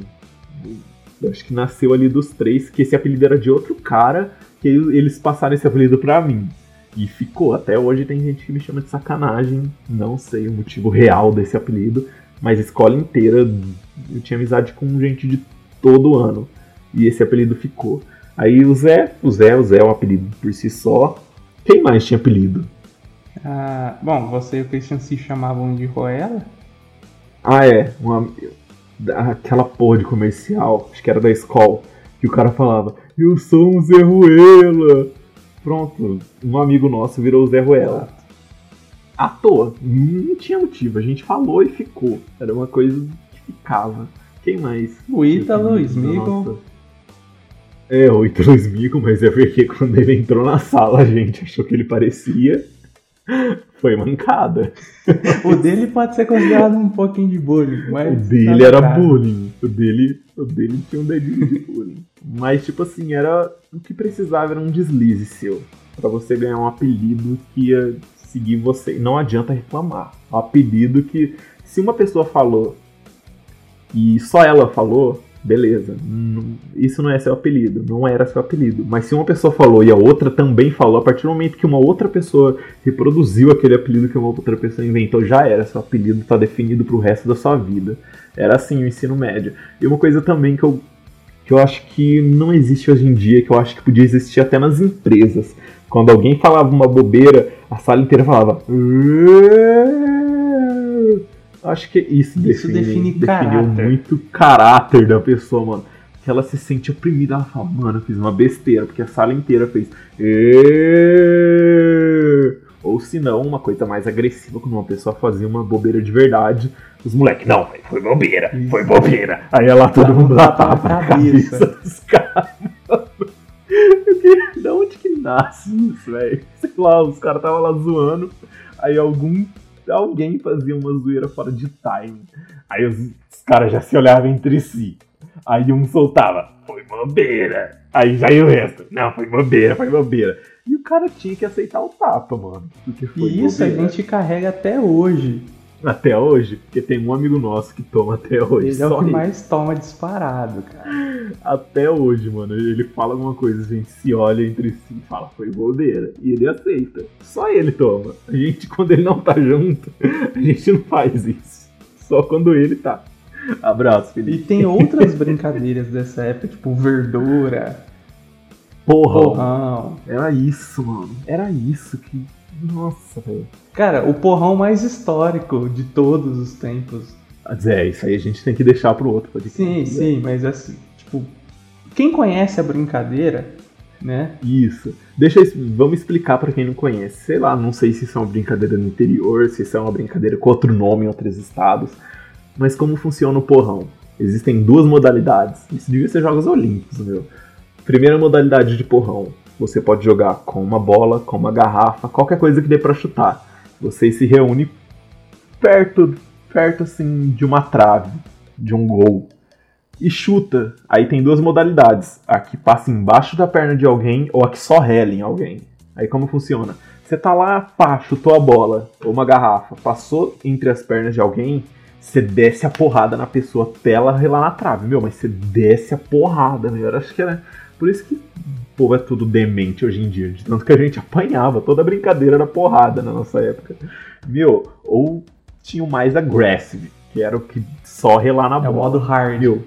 Eu acho que nasceu ali dos três, que esse apelido era de outro cara, que eles passaram esse apelido pra mim. E ficou. Até hoje tem gente que me chama de sacanagem. Não sei o motivo real desse apelido. Mas a escola inteira eu tinha amizade com gente de todo ano. E esse apelido ficou. Aí o Zé, o Zé, o Zé é um apelido por si só. Quem mais tinha apelido? Ah, bom, você e o Christian se chamavam de Roela? Ah, é. Uma, aquela porra de comercial, acho que era da escola, que o cara falava: Eu sou um Zé Ruela. Pronto, um amigo nosso virou o Zé Ruela. À toa, não tinha motivo, a gente falou e ficou. Era uma coisa que ficava. Quem mais? O Ítalo. Smigol. É, o Ítalo Smigol, mas é porque quando ele entrou na sala a gente achou que ele parecia. Foi mancada. O dele pode ser considerado um pouquinho de bullying, mas. O dele nada era grave. bullying. O dele, o dele tinha um dedinho de bullying. Mas, tipo assim, era. O que precisava era um deslize seu. Pra você ganhar um apelido que ia seguir você. Não adianta reclamar. Um apelido que. Se uma pessoa falou e só ela falou, beleza. Isso não é seu apelido. Não era seu apelido. Mas se uma pessoa falou e a outra também falou, a partir do momento que uma outra pessoa reproduziu aquele apelido que uma outra pessoa inventou, já era seu apelido, tá definido pro resto da sua vida. Era assim o ensino médio. E uma coisa também que eu, que eu acho que não existe hoje em dia, que eu acho que podia existir até nas empresas, Quando alguém falava uma bobeira, a sala inteira falava. Acho que isso, Isso define definiu caráter. muito o caráter da pessoa, mano. Que ela se sente oprimida, ela fala, mano, eu fiz uma besteira, porque a sala inteira fez. Ou se não, uma coisa mais agressiva, quando uma pessoa fazia uma bobeira de verdade, os moleques, não, foi bobeira, foi bobeira. Aí ela todo mundo Tapa tapa na na cabeça. cabeça dos caras. Da onde que nasce isso, velho? Sei lá, os caras estavam lá zoando, aí algum. Alguém fazia uma zoeira fora de timing. Aí os, os caras já se olhavam entre si. Aí um soltava, foi bobeira. Aí já ia o resto, não, foi bobeira, foi bobeira. E o cara tinha que aceitar o tapa, mano. Porque foi E isso a bobeira. gente carrega até hoje. Até hoje, porque tem um amigo nosso que toma até hoje. Ele é o que ele. mais toma disparado, cara. Até hoje, mano. Ele fala alguma coisa, a gente se olha entre si e fala, foi bobeira. E ele aceita. Só ele toma. A gente, quando ele não tá junto, a gente não faz isso. Só quando ele tá. Abraço, E Felipe. tem outras brincadeiras dessa época, tipo verdura, Porra, porrão. era isso, mano. Era isso que. Nossa, velho. Cara, o porrão mais histórico de todos os tempos. Mas é, isso aí a gente tem que deixar pro outro podcast. Sim, sim, mas assim, tipo, quem conhece a brincadeira, né? Isso. Deixa eu, vamos explicar pra quem não conhece. Sei lá, não sei se isso é uma brincadeira no interior, se isso é uma brincadeira com outro nome em outros estados. Mas como funciona o porrão? Existem duas modalidades. Isso devia ser Jogos Olímpicos, meu. Primeira modalidade de porrão. Você pode jogar com uma bola, com uma garrafa, qualquer coisa que dê pra chutar. Vocês se reúnem perto, perto assim de uma trave, de um gol e chuta. Aí tem duas modalidades: a que passa embaixo da perna de alguém ou a que só rela em alguém. Aí como funciona? Você tá lá, pá, chutou a bola ou uma garrafa, passou entre as pernas de alguém, você desce a porrada na pessoa até ela relar na trave, meu, mas você desce a porrada, meu. Eu acho que era. Por isso que povo é tudo demente hoje em dia. De tanto que a gente apanhava, toda brincadeira era porrada na nossa época. Meu, ou tinha o mais aggressive, que era o que só relar na É o bola. modo hard. Meu,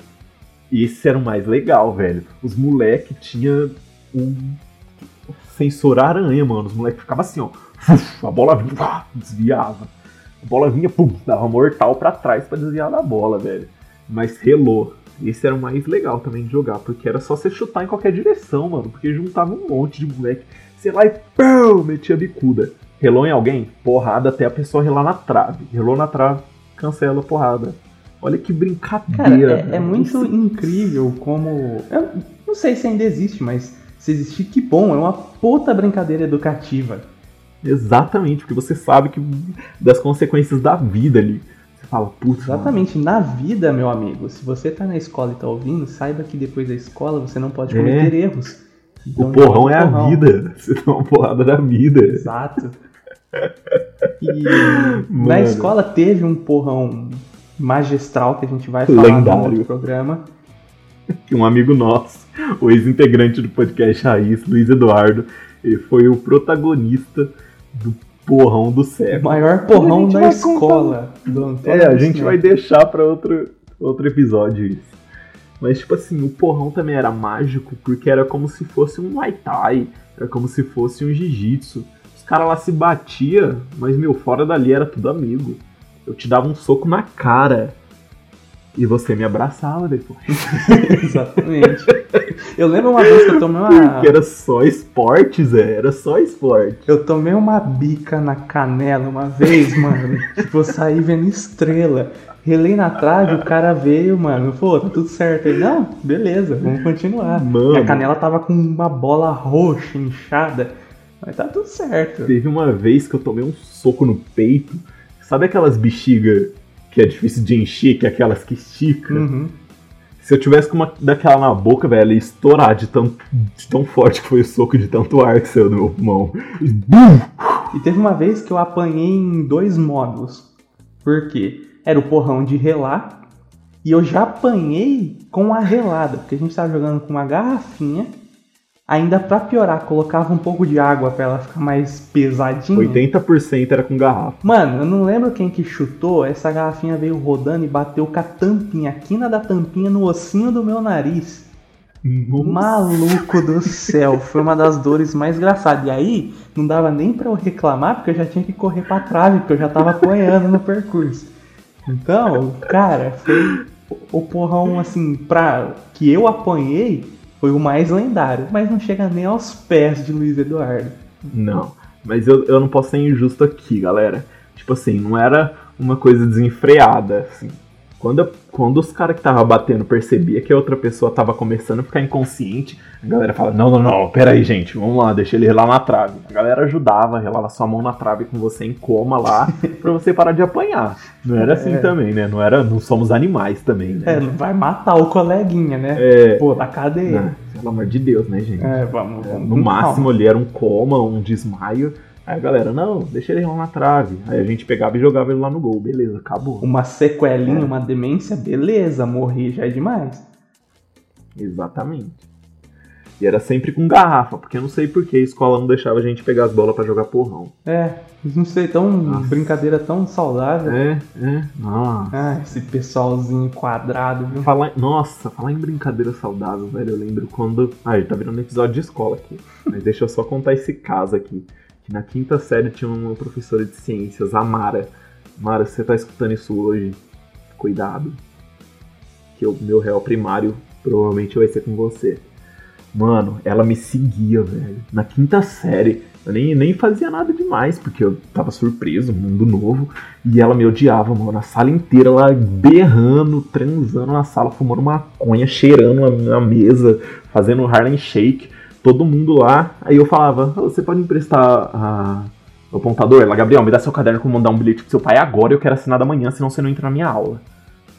esse era o mais legal, velho. Os moleque tinha um sensor aranha, mano. Os moleque ficavam assim, ó. A bola vinha, desviava. A bola vinha, pum, dava mortal pra trás pra desviar da bola, velho. Mas relou. Esse era o mais legal também de jogar, porque era só você chutar em qualquer direção, mano. Porque juntava um monte de moleque. Sei lá e pão, metia bicuda. Relou em alguém? Porrada até a pessoa relar na trave. Relou na trave, cancela a porrada. Olha que Cara, brincadeira. é, é velho. muito Isso- incrível como. Eu não sei se ainda existe, mas se existir, que bom. É uma puta brincadeira educativa. Exatamente, porque você sabe que das consequências da vida ali. Fala, putz, mano, Exatamente. Na vida, meu amigo, se você tá na escola e tá ouvindo, saiba que depois da escola você não pode É. cometer erros. Então, o porrão é a porrão. vida. Você dá uma porrada da vida. Exato. E Mano. na escola teve um porrão magistral que a gente vai falar no Lendário. outro programa. Que um amigo nosso, o ex-integrante do podcast Raiz, Luiz Eduardo, ele foi o protagonista do porrão do O século. maior porrão da escola. Do Antônio É, a gente vai deixar pra outro, outro episódio isso. Mas, tipo assim, o porrão também era mágico porque era como se fosse um Muay Thai, era como se fosse um Jiu-Jitsu. Os caras lá se batia, mas, meu, fora dali era tudo amigo. Eu te dava um soco na cara e você me abraçava depois. Exatamente. Eu lembro uma vez que eu tomei uma. Porque era só esporte, Zé, era só esporte. Eu tomei uma bica na canela uma vez, mano. tipo, eu saí vendo estrela. Relei na trave, o cara veio, mano. Pô, tá tudo certo aí. Não, beleza, vamos continuar. Mano. Minha canela tava com uma bola roxa inchada. Mas tá tudo certo. Teve uma vez que eu tomei um soco no peito. Sabe aquelas bexigas que é difícil de encher, que é aquelas que esticam? Uhum. Se eu tivesse com uma daquela na boca, velho, ia estourar de tão, de tão forte que foi o soco, de tanto ar que saiu do meu pulmão. E bum! E teve uma vez que eu apanhei em dois modos. Por quê? Era o porrão de relar. E eu já apanhei com a relada. Porque a gente tava jogando com uma garrafinha. Ainda pra piorar, colocava um pouco de água pra ela ficar mais pesadinha. 80% era com garrafa. Mano, eu não lembro quem que chutou. Essa garrafinha veio rodando e bateu com a tampinha, a quina da tampinha no ossinho do meu nariz. Nossa. Maluco do céu, foi uma das dores mais engraçadas. E aí, não dava nem pra eu reclamar, porque eu já tinha que correr pra trave, porque eu já tava apanhando no percurso. Então, cara, foi o porrão assim, pra que eu apanhei, foi o mais lendário, mas não chega nem aos pés de Luiz Eduardo. Não, mas eu, eu não posso ser injusto aqui, galera. Tipo assim, não era uma coisa desenfreada, assim. Quando, eu- quando os caras que tava batendo percebia que a outra pessoa tava começando a ficar inconsciente, a galera fala, não, não, não, peraí, gente, vamos lá, deixa ele relar na trave. A galera ajudava, relava sua mão na trave com você em coma lá, pra você parar de apanhar. Não era assim É. também, né? Não era, não somos animais também, É, né? não vai matar o coleguinha, né? É. Pô, da cadeia. Não, pelo amor de Deus, né, gente? É, vamos, vamos No máximo calma. ali era um coma, um desmaio. Aí a galera, não, deixa ele lá na trave. Aí a gente pegava e jogava ele lá no gol. Beleza, acabou. Uma sequelinha, uma demência, beleza, morrer já é demais. Exatamente. E era sempre com garrafa, porque eu não sei por que a escola não deixava a gente pegar as bolas pra jogar porrão. É, não sei, tão Nossa. brincadeira tão saudável. É, é. Nossa. Ah, esse pessoalzinho quadrado, viu? Falar, nossa, falar em brincadeira saudável, velho, eu lembro quando. Ah, ele tá virando episódio de escola aqui. Mas deixa eu só contar esse caso aqui. Que na quinta série tinha uma professora de ciências, a Mara. Mara, você tá escutando isso hoje, cuidado. Que o meu réu primário provavelmente vai ser com você. Mano, ela me seguia, velho. Na quinta série. Eu nem, nem fazia nada demais, porque eu tava surpreso, mundo novo. E ela me odiava, mano. A sala inteira lá berrando, transando na sala, fumando maconha, cheirando a, a mesa, fazendo Harlem Shake. Todo mundo lá. Aí eu falava, "Ah, você pode emprestar a, o apontador? Ela, Gabriel, me dá seu caderno que eu vou mandar um bilhete pro seu pai agora eu quero assinar da manhã, senão você não entra na minha aula.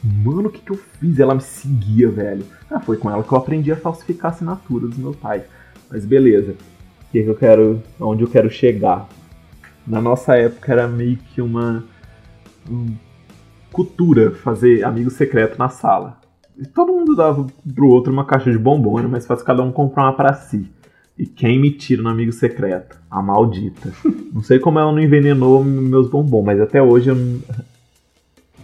Mano, o que, que eu fiz? Ela me seguia, velho. Ah, foi com ela que eu aprendi a falsificar a assinatura dos meus pais. Mas beleza. O que, que eu quero. Onde eu quero chegar? Na nossa época era meio que uma. um, cultura fazer amigo secreto na sala. Todo mundo dava pro outro uma caixa de bombom, era mais fácil cada um comprar uma pra si. E quem me tira no amigo secreto? A maldita. Não sei como ela não envenenou meus bombons, mas até hoje eu.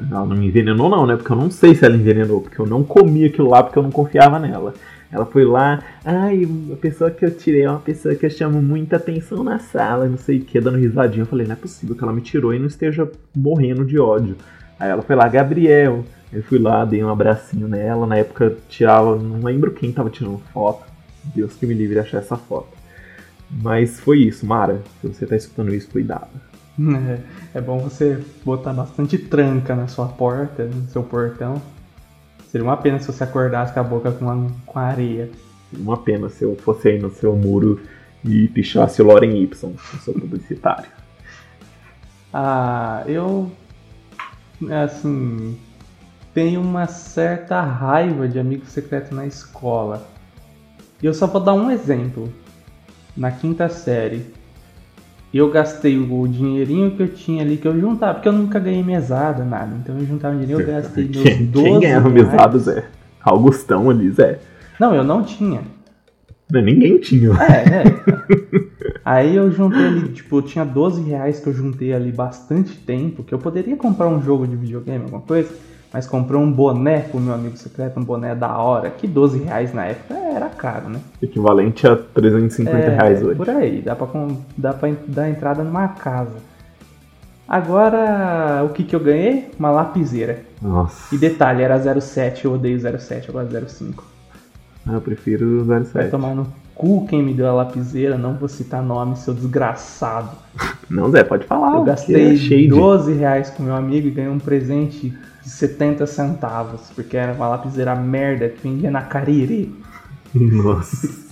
Ela não me envenenou, não, né? Porque eu não sei se ela envenenou, porque eu não comi aquilo lá porque eu não confiava nela. Ela foi lá, ai, a pessoa que eu tirei é uma pessoa que eu chamo muita atenção na sala, não sei o que, dando risadinha. Eu falei, não é possível que ela me tirou e não esteja morrendo de ódio. Aí ela foi lá, Gabriel. Eu fui lá, dei um abracinho nela. Na época tirava, não lembro quem tava tirando foto. Deus que me livre de achar essa foto. Mas foi isso, Mara. Se você tá escutando isso, cuidado. É, é bom você botar bastante tranca na sua porta, no seu portão. Seria uma pena se você acordasse com a boca com, a, com a areia. Uma pena se eu fosse aí no seu muro e pichasse o Loren Y. Eu sou publicitário. Ah, eu. Assim. Tenho uma certa raiva de amigo secreto na escola. E eu só vou dar um exemplo. Na quinta série, eu gastei o dinheirinho que eu tinha ali, que eu juntava, porque eu nunca ganhei mesada, nada. Então eu juntava dinheiro, eu gastei meus Quem, 12 quem ganhava reais. mesado, Zé? Augustão ali, Zé. Não, eu não tinha. Não, Ninguém tinha. É, é. Aí eu juntei ali, tipo, eu tinha 12 reais que eu juntei ali bastante tempo, que eu poderia comprar um jogo de videogame, alguma coisa, mas comprei um boné pro meu amigo secreto, um boné da hora, que 12 reais na época era caro, né? Equivalente a 350 É, reais hoje. Por aí, dá pra, dá pra dar entrada numa casa. Agora, o que que eu ganhei? Uma lapiseira. Nossa. E detalhe, era 07, eu odeio 07, agora 05. Eu prefiro o Vai 07. tomar no cu quem me deu a lapiseira, não vou citar nome, seu desgraçado. Não, Zé, pode falar. Eu gastei é shade. 12 reais com meu amigo e ganhei um presente de 70 centavos, porque era uma lapiseira merda que vendia na Cariri. Nossa.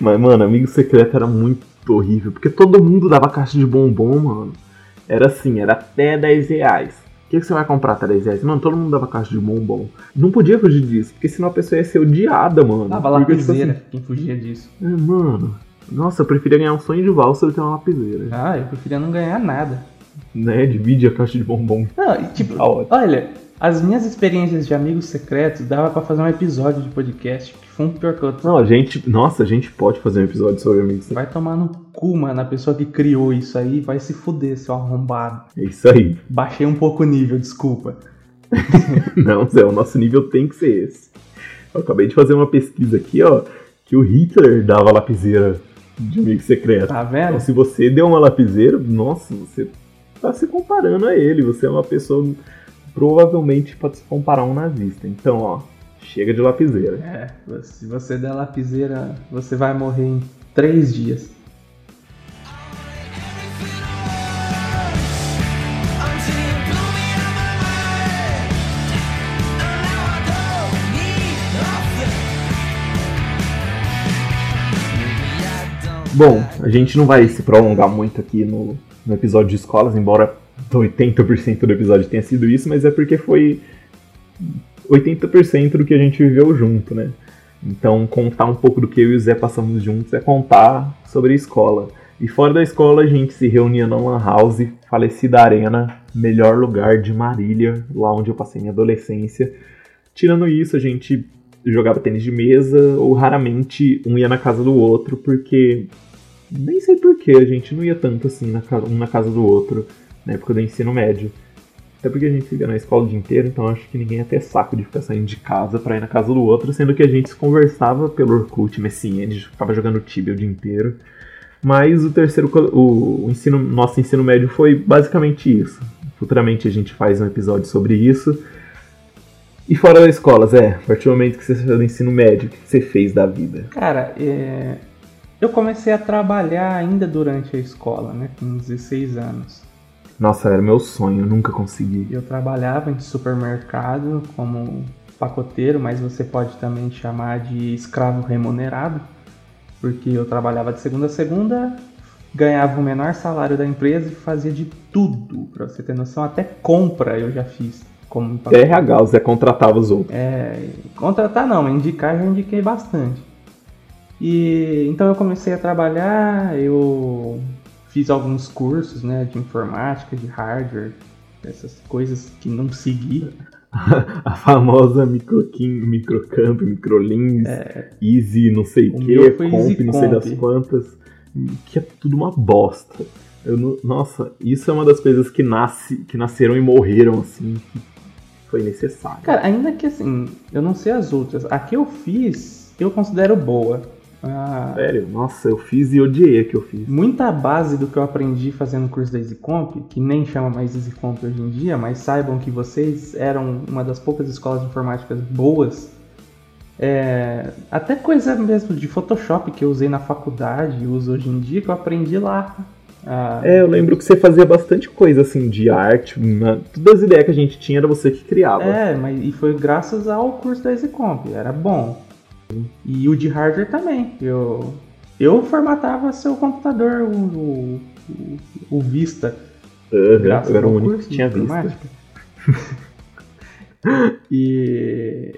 Mas, mano, amigo secreto era muito horrível, porque todo mundo dava caixa de bombom, mano. Era assim, era até 10 reais. O que, que você vai comprar até 10 reais? Mano, todo mundo dava caixa de bombom. Não podia fugir disso, porque senão a pessoa ia ser odiada, mano. Dava tipo lapiseira, quem fugia disso. assim, é, mano. Nossa, eu preferia ganhar um sonho de valsa do que uma lapiseira. Ah, eu preferia não ganhar nada. Né? Divide a caixa de bombom. Não, tipo, Tá olha, as minhas experiências de amigos secretos dava pra fazer um episódio de podcast, que foi um pior que outro. Não, a gente. Nossa, a gente pode fazer um episódio sobre amigos secretos. Vai tomar no cu, mano, a pessoa que criou isso aí vai se fuder, seu arrombado. É isso aí. Baixei um pouco o nível, desculpa. Não, Zé, o nosso nível tem que ser esse. Eu acabei de fazer uma pesquisa aqui, ó, que o Hitler dava lapiseira de amigo secreto. Tá vendo? Então, se você deu uma lapiseira, nossa, você tá se comparando a ele. Você é uma pessoa provavelmente pode se comparar a um nazista. Então, ó, chega de lapiseira. É, se você der lapiseira, você vai morrer em três dias. Bom, a gente não vai se prolongar muito aqui no, no episódio de escolas, embora 80% do episódio tenha sido isso, mas é porque foi 80% do que a gente viveu junto, né? Então, contar um pouco do que eu e o Zé passamos juntos é contar sobre a escola. E fora da escola, a gente se reunia na Lan House, falecida Arena, melhor lugar de Marília, lá onde eu passei minha adolescência. Tirando isso, a gente jogava tênis de mesa, ou raramente um ia na casa do outro, porque nem sei porquê, a gente não ia tanto assim na um na casa do outro na época do ensino médio. Até porque a gente fica na escola o dia inteiro, então acho que ninguém ia ter saco de ficar saindo de casa pra ir na casa do outro, sendo que a gente se conversava pelo Orkut, MSN, a gente ficava jogando Tibia o dia inteiro. Mas o terceiro, o, ensino, nosso ensino médio foi basicamente isso. Futuramente a gente faz um episódio sobre isso. E fora da escola, Zé, a partir do momento que você saiu do ensino médio, o que você fez da vida? Cara, é, eu comecei a trabalhar ainda durante a escola, né? Com 16 anos. Nossa, era meu sonho, eu nunca consegui. Eu trabalhava em supermercado como pacoteiro, mas você pode também chamar de escravo remunerado, porque eu trabalhava de segunda a segunda, ganhava o menor salário da empresa e fazia de tudo, pra você ter noção, até compra eu já fiz como RH, o Zé contratava os outros. É, contratar não, indicar já indiquei bastante. E então eu comecei a trabalhar, eu fiz alguns cursos, né, de informática, de hardware, essas coisas que não segui. A famosa microquim, microcamp, microlins, easy, não sei o É. Que, comp, Easy não sei das quantas, que é tudo uma bosta. Não- nossa, isso é uma das coisas que, nasce, que nasceram e morreram, assim, que foi necessário. Cara, ainda que assim, eu não sei as outras. A que eu fiz, eu considero boa. Ah, Sério, nossa, eu fiz e odiei a que eu fiz. muita base do que eu aprendi fazendo o curso da EasyComp, que nem chama mais EasyComp hoje em dia, mas saibam que vocês eram uma das poucas escolas de informática boas. É, até coisa mesmo de Photoshop que eu usei na faculdade e uso hoje em dia, que eu aprendi lá. Ah, É, eu lembro que você fazia bastante coisa, assim, de arte, na- todas as ideias que a gente tinha era você que criava. É, mas e foi graças ao curso da EasyComp, era bom. E o de hardware também. Eu, eu formatava seu computador, o, o, o- Vista. Graças eu era o único curso que tinha informática. e,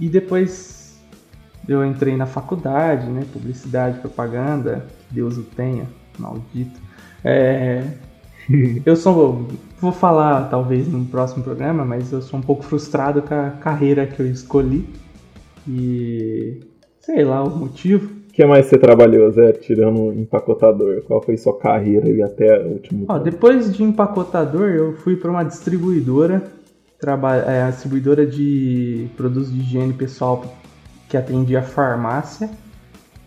e depois eu entrei na faculdade, né? Publicidade, propaganda, que Deus o tenha, maldito. É, eu sou. Vou falar talvez no próximo programa, mas eu sou um pouco frustrado com a carreira que eu escolhi. E sei lá o motivo. O que mais você trabalhou, Zé, tirando um empacotador? Qual foi sua carreira e até o último Ó, depois de empacotador, eu fui para uma distribuidora, traba é, distribuidora de produtos de higiene pessoal que atendia farmácia.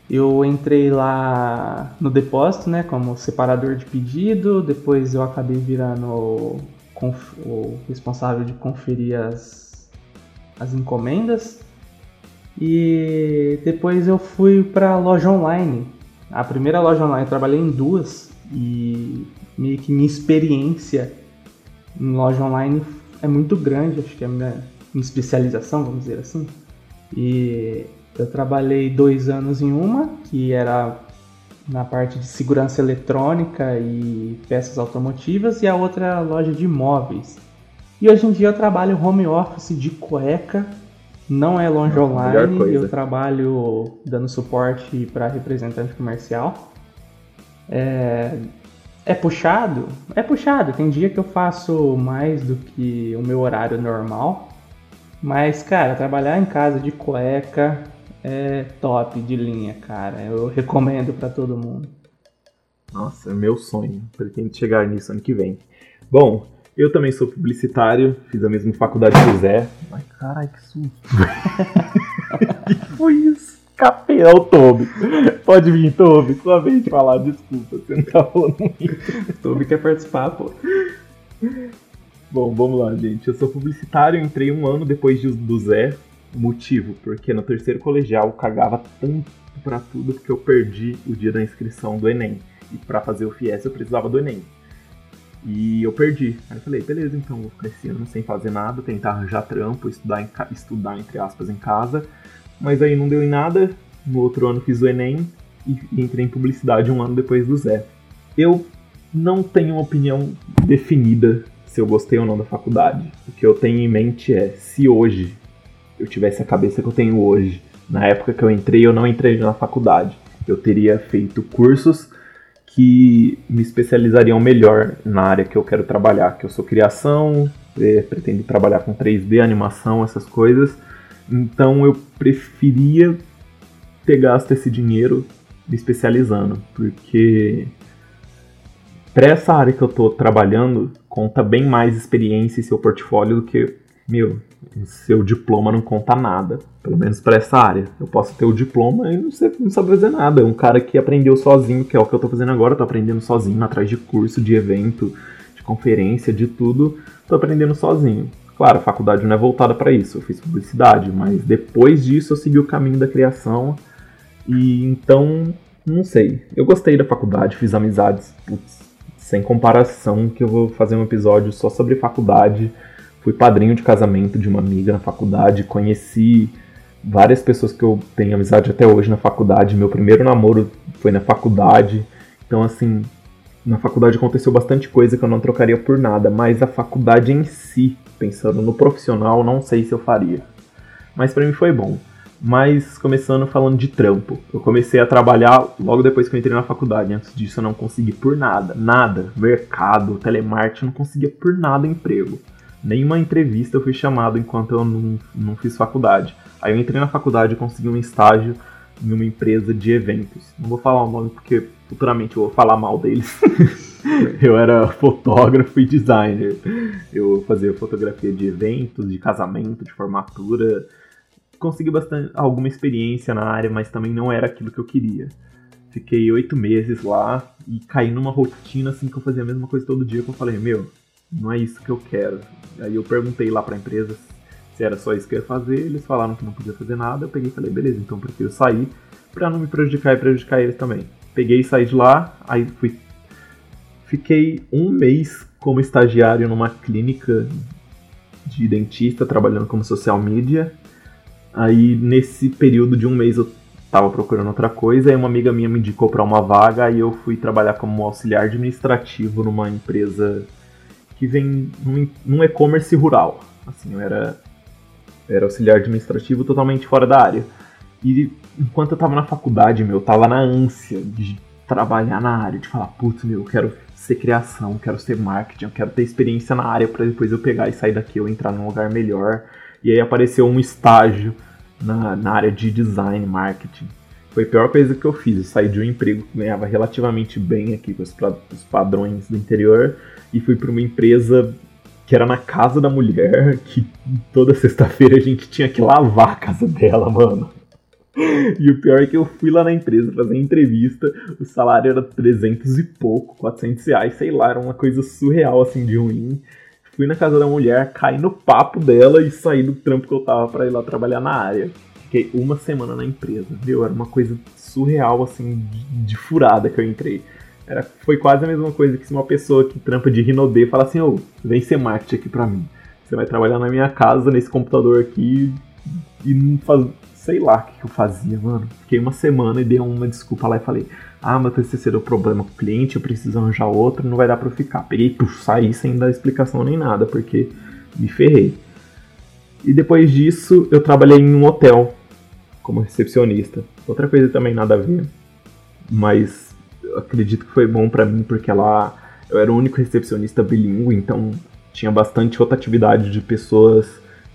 Eu entrei lá no depósito, né, como separador de pedido. Depois eu acabei virando o responsável de conferir as, as encomendas. E depois eu fui para loja online. A primeira loja online, eu trabalhei em duas e meio que minha experiência em loja online é muito grande, acho que é a minha, minha especialização, vamos dizer assim. E eu trabalhei dois anos em uma, que era na parte de segurança eletrônica e peças automotivas, e a outra loja de imóveis. E hoje em dia eu trabalho home office de cueca, não é longe online, eu trabalho dando suporte para representante comercial. É, é puxado? É puxado. Tem dia que eu faço mais do que o meu horário normal. Mas, cara, trabalhar em casa de cueca é top de linha, cara. Eu recomendo pra todo mundo. Nossa, é meu sonho. Pretendo chegar nisso ano que vem. Bom, Eu também sou publicitário, fiz a mesma faculdade que o Zé. Ai, caralho, que susto. que foi isso? Capel, Toby. Pode vir, Toby. Sua vez de falar, desculpa, você não tá falando muito. Toby quer participar, pô. Bom, vamos lá, gente. Eu sou publicitário, entrei um ano depois de- do Zé. Motivo, porque no terceiro colegial eu cagava tanto pra tudo porque eu perdi o dia da inscrição do Enem. E pra fazer o FIES eu precisava do Enem. E eu perdi. Aí eu falei, beleza, então vou ficar esse ano sem fazer nada, tentar arranjar trampo, estudar, em estudar entre aspas, em casa. Mas aí não deu em nada. No outro ano fiz o Enem e entrei em publicidade um ano depois do Zé. Eu não tenho uma opinião definida se eu gostei ou não da faculdade. O que eu tenho em mente é, se hoje eu tivesse a cabeça que eu tenho hoje, na época que eu entrei, eu não entrei na faculdade. Eu teria feito cursos que me especializariam melhor na área que eu quero trabalhar, que eu sou criação, eh, pretendo trabalhar com 3D, animação, essas coisas. Então eu preferia ter gasto esse dinheiro me especializando, porque para essa área que eu tô trabalhando, conta bem mais experiência e seu portfólio do que, meu, seu diploma não conta nada. Pelo menos para essa área. Eu posso ter o diploma e não, sei, não saber fazer nada. É um cara que aprendeu sozinho, que é o que eu tô fazendo agora. Eu tô aprendendo sozinho, atrás de curso, de evento, de conferência, de tudo. Tô aprendendo sozinho. Claro, a faculdade não é voltada para isso. Eu fiz publicidade, mas depois disso eu segui o caminho da criação. E então, não sei. Eu gostei da faculdade, fiz amizades, putz, sem comparação, que eu vou fazer um episódio só sobre faculdade. Fui padrinho de casamento de uma amiga na faculdade, conheci várias pessoas que eu tenho amizade até hoje na faculdade. Meu primeiro namoro foi na faculdade. Então, assim, na faculdade aconteceu bastante coisa que eu não trocaria por nada, mas a faculdade em si, pensando no profissional, não sei se eu faria. Mas pra mim foi bom. Mas começando falando de trampo. Eu comecei a trabalhar logo depois que eu entrei na faculdade. Antes disso eu não consegui por nada. Nada. Mercado, telemarketing, eu não conseguia por nada emprego. Nenhuma entrevista eu fui chamado enquanto eu não, não fiz faculdade. Aí eu entrei na faculdade e consegui um estágio em uma empresa de eventos. Não vou falar o nome porque futuramente eu vou falar mal deles. eu era fotógrafo e designer. Eu fazia fotografia de eventos, de casamento, de formatura. Consegui bastante alguma experiência na área, mas também não era aquilo que eu queria. Fiquei oito meses lá e caí numa rotina assim que eu fazia a mesma coisa todo dia que eu falei, meu, não é isso que eu quero. Aí eu perguntei lá pra empresa se era só isso que eu ia fazer, eles falaram que não podia fazer nada, eu peguei e falei, beleza, então prefiro sair pra não me prejudicar e prejudicar eles também. Peguei e saí de lá, aí fui. Fiquei um mês como estagiário numa clínica de dentista, trabalhando como social media. Aí nesse período de um mês eu tava procurando outra coisa, aí uma amiga minha me indicou pra uma vaga, aí eu fui trabalhar como auxiliar administrativo numa empresa que vem num, num e-commerce rural. Assim, eu era, era auxiliar administrativo totalmente fora da área. E enquanto eu tava na faculdade, meu, eu tava na ânsia de trabalhar na área, de falar, putz, meu, eu quero ser criação, eu quero ser marketing, eu quero ter experiência na área pra depois eu pegar e sair daqui, eu entrar num lugar melhor. E aí apareceu um estágio na, na área de design, marketing. Foi a pior coisa que eu fiz. Eu saí de um emprego que ganhava relativamente bem aqui com os, padrões do interior e fui para uma empresa que era na casa da mulher, que toda sexta-feira a gente tinha que lavar a casa dela, mano. E o pior é que eu fui lá na empresa fazer entrevista, o salário era 300 e pouco, 400 reais, sei lá, era uma coisa surreal assim de ruim. Fui na casa da mulher, caí no papo dela e saí do trampo que eu tava pra ir lá trabalhar na área. Fiquei uma semana na empresa, viu? Era uma coisa surreal, assim, de, furada que eu entrei. Era, foi quase a mesma coisa que se uma pessoa que trampa de Rinodê fala assim, ô, vem ser marketing aqui pra mim. Você vai trabalhar na minha casa, nesse computador aqui, e não faz. Sei lá o que, que eu fazia, mano. Fiquei uma semana e dei uma desculpa lá e falei, ah, meu TCC deu problema com o cliente, eu preciso arranjar outro, não vai dar pra eu ficar. Peguei, puf, saí sem dar explicação nem nada, porque me ferrei. E depois disso, eu trabalhei em um hotel como recepcionista. Outra coisa também nada a ver, mas acredito que foi bom pra mim porque lá eu era o único recepcionista bilíngue, então tinha bastante rotatividade de pessoas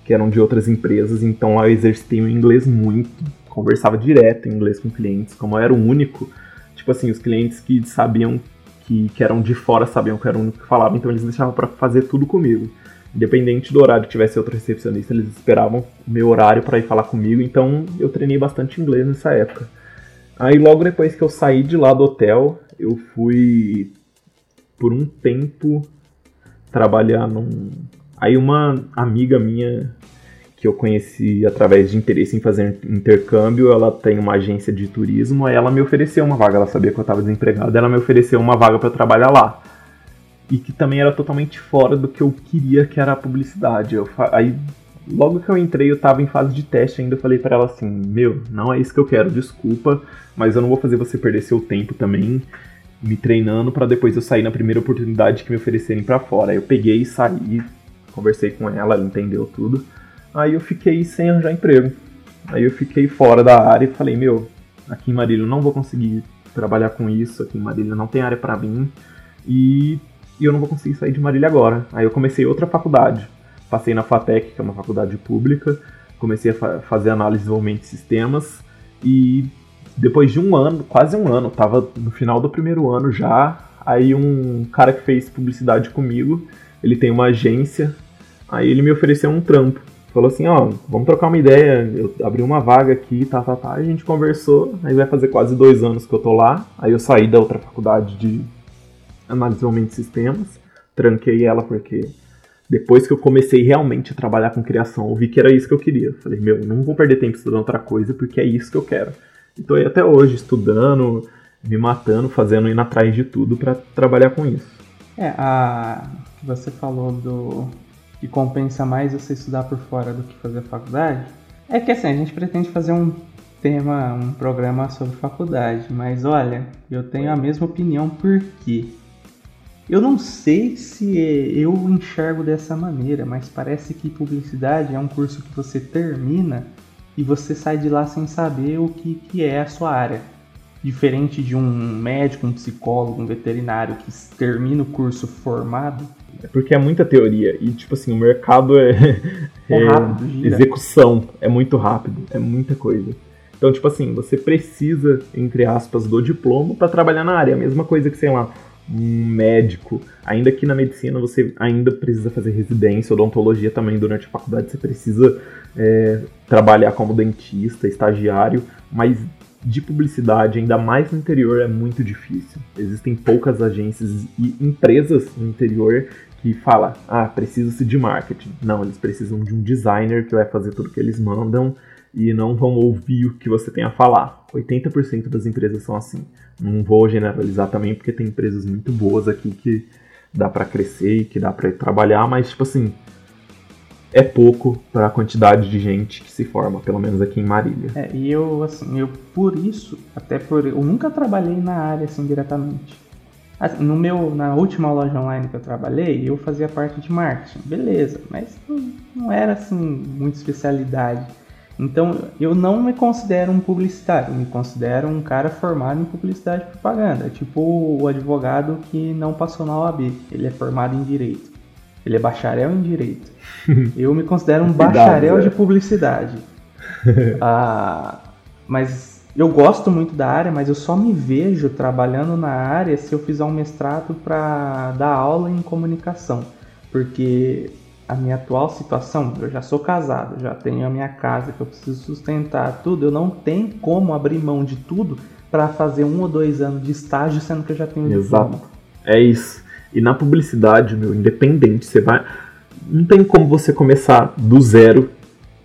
que eram de outras empresas, então lá eu exercitei o inglês muito, conversava direto em inglês com clientes, como eu era o único, tipo assim, os clientes que sabiam que, que eram de fora sabiam que eu era o único que falava, então eles deixavam pra fazer tudo comigo. Independente do horário que tivesse outro recepcionista, eles esperavam o meu horário pra ir falar comigo, então eu treinei bastante inglês nessa época. Aí logo depois que eu saí de lá do hotel, eu fui por um tempo trabalhar num. Aí uma amiga minha que eu conheci através de interesse em fazer intercâmbio, ela tem uma agência de turismo, aí ela me ofereceu uma vaga, ela sabia que eu estava desempregado, ela me ofereceu uma vaga para trabalhar lá. E que também era totalmente fora do que eu queria, que era a publicidade. Eu aí logo que eu entrei, eu tava em fase de teste ainda, eu falei para ela assim: "Meu, não é isso que eu quero, desculpa, mas eu não vou fazer você perder seu tempo também." me treinando para depois eu sair na primeira oportunidade que me oferecerem para fora. Aí eu peguei e saí, conversei com ela, ela entendeu tudo. Aí eu fiquei sem arranjar emprego. Aí eu fiquei fora da área e falei, meu, aqui em Marília eu não vou conseguir trabalhar com isso, aqui em Marília não tem área para mim e, e eu não vou conseguir sair de Marília agora. Aí eu comecei outra faculdade. Passei na FATEC, que é uma faculdade pública, comecei a fa- fazer análise de desenvolvimento de sistemas e depois de um ano, quase um ano, tava no final do primeiro ano já. Aí um cara que fez publicidade comigo, ele tem uma agência, aí ele me ofereceu um trampo. Falou assim, ó, vamos trocar uma ideia, eu abri uma vaga aqui, tá, tá, tá. A gente conversou, aí vai fazer quase dois anos que eu tô lá. Aí eu saí da outra faculdade de de sistemas, tranquei ela porque depois que eu comecei realmente a trabalhar com criação, eu vi que era isso que eu queria. Falei, meu, não vou perder tempo estudando outra coisa porque é isso que eu quero. Então até hoje, estudando, me matando, fazendo, indo atrás de tudo pra trabalhar com isso. É, a você falou do que compensa mais você estudar por fora do que fazer faculdade. É que assim, a gente pretende fazer um tema, um programa sobre faculdade, mas olha, eu tenho a mesma opinião porque eu não sei se eu enxergo dessa maneira, mas parece que publicidade é um curso que você termina e você sai de lá sem saber o que, que é a sua área. Diferente de um médico, um psicólogo, um veterinário que termina o curso formado, É porque é muita teoria e, tipo assim, o mercado é, É rápido, gira. execução, é muito rápido, é muita coisa. Então, tipo assim, você precisa, entre aspas, do diploma pra trabalhar na área. É a mesma coisa que, sei lá, um médico. Ainda que na medicina você ainda precisa fazer residência, odontologia também durante a faculdade, você precisa é, trabalhar como dentista, estagiário, mas de publicidade, ainda mais no interior, é muito difícil. Existem poucas agências e empresas no interior que falam, ah, precisa-se de marketing. Não, eles precisam de um designer que vai fazer tudo que eles mandam e não vão ouvir o que você tem a falar. 80% das empresas são assim. Não vou generalizar também, porque tem empresas muito boas aqui que dá pra crescer e que dá pra trabalhar, mas tipo assim, é pouco para a quantidade de gente que se forma, pelo menos aqui em Marília. É, e eu, assim, eu por isso, até por. Eu nunca trabalhei na área assim diretamente. Assim, no meu, na última loja online que eu trabalhei, eu fazia parte de marketing, beleza, mas não, não era assim muita especialidade. Então eu não me considero um publicitário, eu me considero um cara formado em publicidade e propaganda. Tipo o advogado que não passou na OAB, ele é formado em direito. Ele é bacharel em direito. Eu me considero um bacharel Zé. de publicidade. Ah, mas eu gosto muito da área, mas eu só me vejo trabalhando na área se eu fizer um mestrado para dar aula em comunicação. Porque a minha atual situação, eu já sou casado, já tenho a minha casa que eu preciso sustentar tudo, eu não tenho como abrir mão de tudo para fazer um ou dois anos de estágio, sendo que eu já tenho Exato. É isso. E na publicidade, meu, independente, você vai. Não tem como você começar do zero